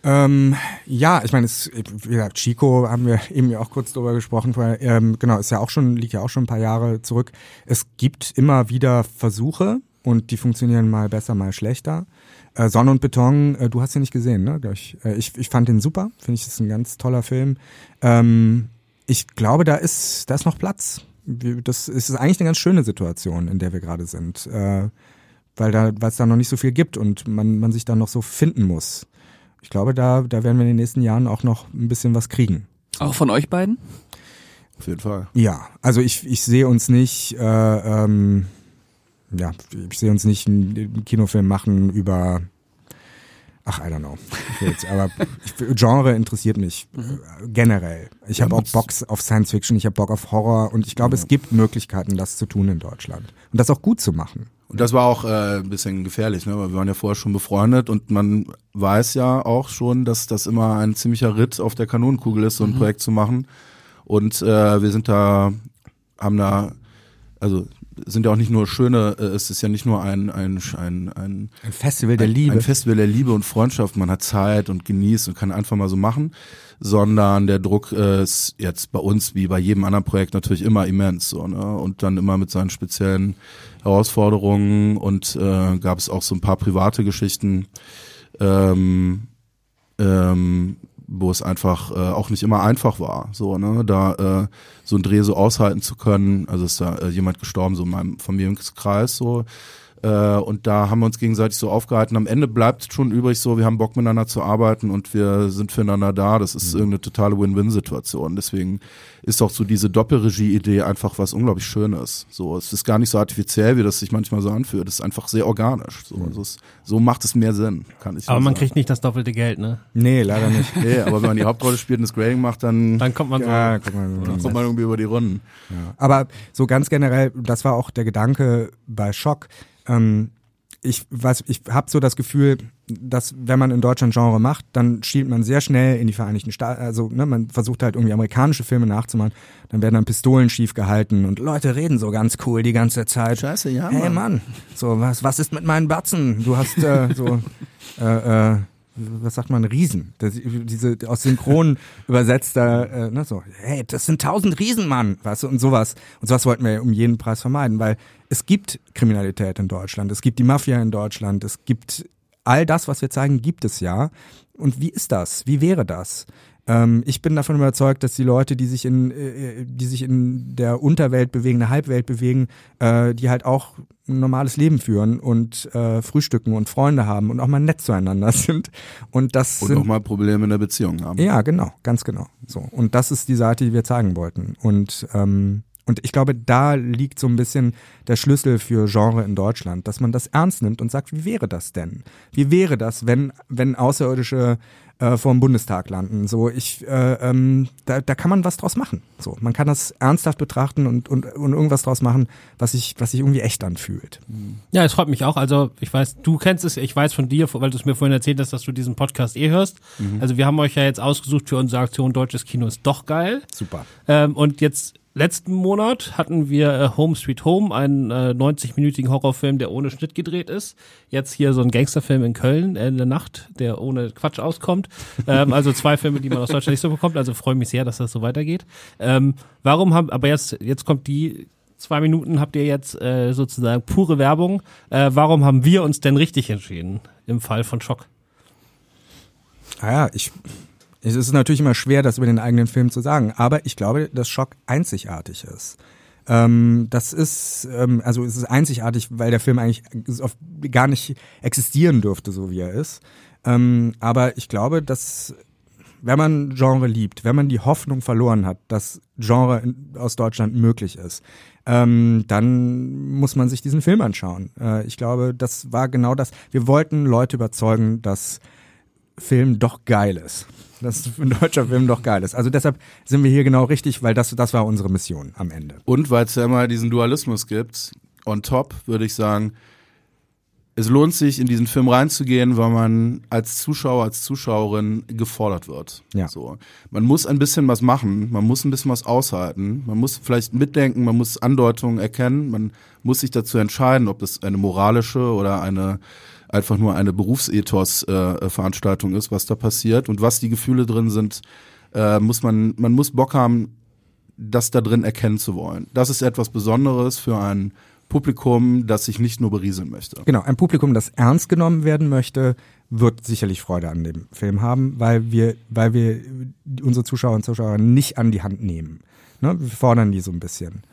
S4: Ähm, ja, ich meine, es, wie gesagt, Chico haben wir eben ja auch kurz drüber gesprochen. vorher. Ähm, genau, ist ja auch schon, liegt ja auch schon ein paar Jahre zurück. Es gibt immer wieder Versuche und die funktionieren mal besser, mal schlechter. Äh, Sonne und Beton, äh, du hast ihn nicht gesehen, ne? Ich, äh, ich, ich fand den super, finde ich, das ist ein ganz toller Film. Ähm, ich glaube, da ist, da ist noch Platz. Das ist eigentlich eine ganz schöne Situation, in der wir gerade sind. Äh, weil da, weil es da noch nicht so viel gibt und man, man sich da noch so finden muss. Ich glaube, da, da werden wir in den nächsten Jahren auch noch ein bisschen was kriegen.
S2: Auch von euch beiden?
S3: Auf jeden Fall.
S4: Ja, also ich, ich sehe uns nicht, äh, ähm, ja, ich sehe uns nicht einen Kinofilm machen über, ach, I don't know. Jetzt, aber ich, Genre interessiert mich äh, generell. Ich habe auch Bock auf Science Fiction, ich habe Bock auf Horror und ich glaube, es gibt Möglichkeiten, das zu tun in Deutschland und das auch gut zu machen.
S3: Und das war auch äh, ein bisschen gefährlich, ne? weil wir waren ja vorher schon befreundet und man weiß ja auch schon, dass das immer ein ziemlicher Ritt auf der Kanonenkugel ist, so ein Projekt zu machen. Und äh, wir sind da, haben da, also sind ja auch nicht nur schöne, äh, es ist ja nicht nur ein, ein, ein, ein
S4: Ein Festival der
S3: ein,
S4: Liebe.
S3: Ein Festival der Liebe und Freundschaft. Man hat Zeit und genießt und kann einfach mal so machen. Sondern der Druck äh, ist jetzt bei uns wie bei jedem anderen Projekt natürlich immer immens. So, ne? Und dann immer mit seinen speziellen Herausforderungen und äh, gab es auch so ein paar private Geschichten, ähm, ähm, wo es einfach äh, auch nicht immer einfach war, so ne, da äh, so ein Dreh so aushalten zu können. Also ist da äh, jemand gestorben, so in meinem Familienkreis so. Äh, und da haben wir uns gegenseitig so aufgehalten. Am Ende bleibt schon übrig so, wir haben Bock miteinander zu arbeiten und wir sind füreinander da. Das ist irgendeine totale Win-Win-Situation. Deswegen ist auch so diese Doppelregie-Idee einfach was unglaublich Schönes. So, es ist gar nicht so artifiziell, wie das sich manchmal so anfühlt. Es ist einfach sehr organisch. So, also es, so macht es mehr Sinn, kann ich
S1: Aber man
S3: sagen.
S1: kriegt nicht das doppelte Geld, ne?
S4: Nee, leider nicht.
S3: Nee, aber wenn man die Hauptrolle spielt und das Grading macht, dann,
S1: Dann kommt man so.
S4: Ja, guck mal.
S3: dann kommt man irgendwie über die Runden.
S4: Aber so ganz generell, das war auch der Gedanke bei Schock. Ähm, ich weiß, ich habe so das Gefühl, dass wenn man in Deutschland Genre macht, dann schielt man sehr schnell in die Vereinigten Staaten. Also ne, man versucht halt irgendwie amerikanische Filme nachzumachen. Dann werden dann Pistolen schief gehalten und Leute reden so ganz cool die ganze Zeit.
S3: Scheiße, ja,
S4: Hey Mann, so was, was ist mit meinen Batzen? Du hast äh, so äh, äh, was sagt man, Riesen. Das, diese aus Synchron übersetzt da, äh, ne, so, hey, das sind tausend Riesen, Mann, weißt du, und sowas. Und sowas wollten wir um jeden Preis vermeiden, weil es gibt Kriminalität in Deutschland, es gibt die Mafia in Deutschland, es gibt all das, was wir zeigen, gibt es ja. Und wie ist das? Wie wäre das? Ähm, ich bin davon überzeugt, dass die Leute, die sich in, äh, die sich in der Unterwelt bewegen, der Halbwelt bewegen, äh, die halt auch ein normales Leben führen und äh, frühstücken und Freunde haben und auch mal nett zueinander sind. Und das
S3: Und
S4: sind
S3: auch mal Probleme in der Beziehung haben.
S4: ja, genau, ganz genau. So und das ist die Seite, die wir zeigen wollten. Und ähm, und ich glaube, da liegt so ein bisschen der Schlüssel für Genre in Deutschland, dass man das ernst nimmt und sagt, wie wäre das denn? Wie wäre das, wenn wenn Außerirdische äh, vor dem Bundestag landen? So, ich äh, ähm, da, da kann man was draus machen. So, man kann das ernsthaft betrachten und und, und irgendwas draus machen, was sich was sich irgendwie echt anfühlt.
S1: Ja, es freut mich auch. Also ich weiß, du kennst es, ich weiß von dir, weil du es mir vorhin erzählt hast, dass du diesen Podcast eh hörst. Also wir haben euch ja jetzt ausgesucht für unsere Aktion Deutsches Kino ist doch geil.
S4: Super.
S1: Ähm, und jetzt letzten Monat hatten wir äh, Home Sweet Home, einen äh, 90-minütigen Horrorfilm, der ohne Schnitt gedreht ist. Jetzt hier so ein Gangsterfilm in Köln äh, in der Nacht, der ohne Quatsch auskommt. Ähm, also zwei Filme, die man aus Deutschland nicht so bekommt. Also freue mich sehr, dass das so weitergeht. Ähm, warum haben, aber jetzt, jetzt kommt die zwei Minuten habt ihr jetzt äh, sozusagen pure Werbung. Äh, warum haben wir uns denn richtig entschieden im Fall von Schock?
S4: Ah ja, ich, es ist natürlich immer schwer, das über den eigenen Film zu sagen, aber ich glaube, dass Schock einzigartig ist. Ähm, das ist, ähm, also es ist einzigartig, weil der Film eigentlich gar nicht existieren dürfte, so wie er ist. Ähm, aber ich glaube, dass wenn man Genre liebt, wenn man die Hoffnung verloren hat, dass Genre in, aus Deutschland möglich ist, ähm, dann muss man sich diesen Film anschauen. Äh, ich glaube, das war genau das. Wir wollten Leute überzeugen, dass Film doch geil ist. Dass ein deutscher Film doch geil ist. Also deshalb sind wir hier genau richtig, weil das, das war unsere Mission am Ende.
S3: Und weil es ja immer diesen Dualismus gibt, on top würde ich sagen, es lohnt sich, in diesen Film reinzugehen, weil man als Zuschauer, als Zuschauerin gefordert wird.
S4: Ja.
S3: So. Man muss ein bisschen was machen, man muss ein bisschen was aushalten, man muss vielleicht mitdenken, man muss Andeutungen erkennen, man muss sich dazu entscheiden, ob das eine moralische oder eine einfach nur eine Berufsethos-Veranstaltung äh, ist, was da passiert und was die Gefühle drin sind, äh, muss man, man muss Bock haben, das da drin erkennen zu wollen. Das ist etwas Besonderes für ein Publikum, das sich nicht nur berieseln möchte.
S4: Genau, ein Publikum, das ernst genommen werden möchte, wird sicherlich Freude an dem Film haben, weil wir, weil wir unsere Zuschauer und Zuschauer nicht an die Hand nehmen. Ne? Wir fordern die so ein bisschen.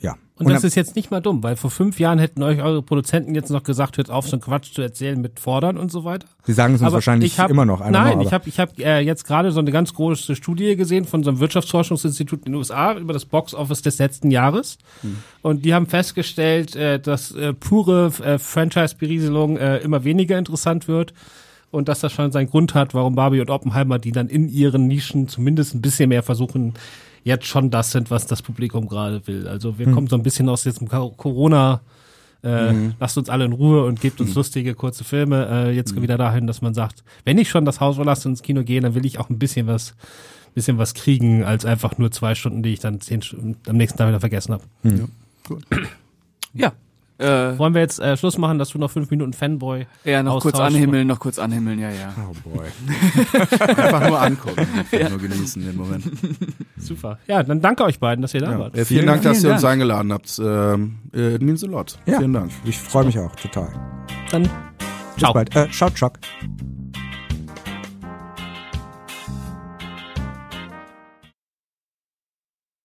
S4: Ja.
S1: Und, das ist jetzt nicht mal dumm, weil vor fünf Jahren hätten euch eure Produzenten jetzt noch gesagt, hört auf, so einen Quatsch zu erzählen mit Fordern und so weiter.
S4: Sie sagen es uns
S1: Aber
S4: wahrscheinlich
S1: ich hab,
S4: immer noch. einmal,
S1: Nein, ich habe ich hab, äh, jetzt gerade so eine ganz große Studie gesehen von so einem Wirtschaftsforschungsinstitut in den USA über das Box-Office des letzten Jahres. Und die haben festgestellt, äh, dass äh, pure äh, Franchise-Berieselung äh, immer weniger interessant wird. Und dass das schon seinen Grund hat, warum Barbie und Oppenheimer, die dann in ihren Nischen zumindest ein bisschen mehr versuchen, jetzt schon das sind, was das Publikum gerade will. Also wir kommen so ein bisschen aus diesem Corona, äh, lasst uns alle in Ruhe und gebt uns lustige, kurze Filme. Äh, jetzt wieder dahin, dass man sagt, wenn ich schon das Haus verlasse und ins Kino gehe, dann will ich auch ein bisschen was, bisschen was kriegen, als einfach nur zwei Stunden, die ich dann zehn Stunden am nächsten Tag wieder vergessen habe.
S2: Ja. Äh,
S1: Wollen wir jetzt äh, Schluss machen, dass du noch fünf Minuten Fanboy
S2: ja, noch kurz anhimmeln, noch kurz anhimmeln, ja, ja.
S4: Oh boy.
S3: Einfach nur angucken, einfach nur genießen den Moment.
S1: Super. Ja, dann danke euch beiden, dass ihr da
S3: Ja.
S1: wart.
S3: Äh, vielen Dank, dass
S2: vielen
S3: ihr uns
S2: Dank.
S3: eingeladen habt. Ähm, äh, it means a lot.
S4: Ja.
S3: Vielen Dank.
S4: Ich freue mich auch total.
S1: Dann
S4: Bis
S1: ciao.
S4: bald. Äh, schaut Schock.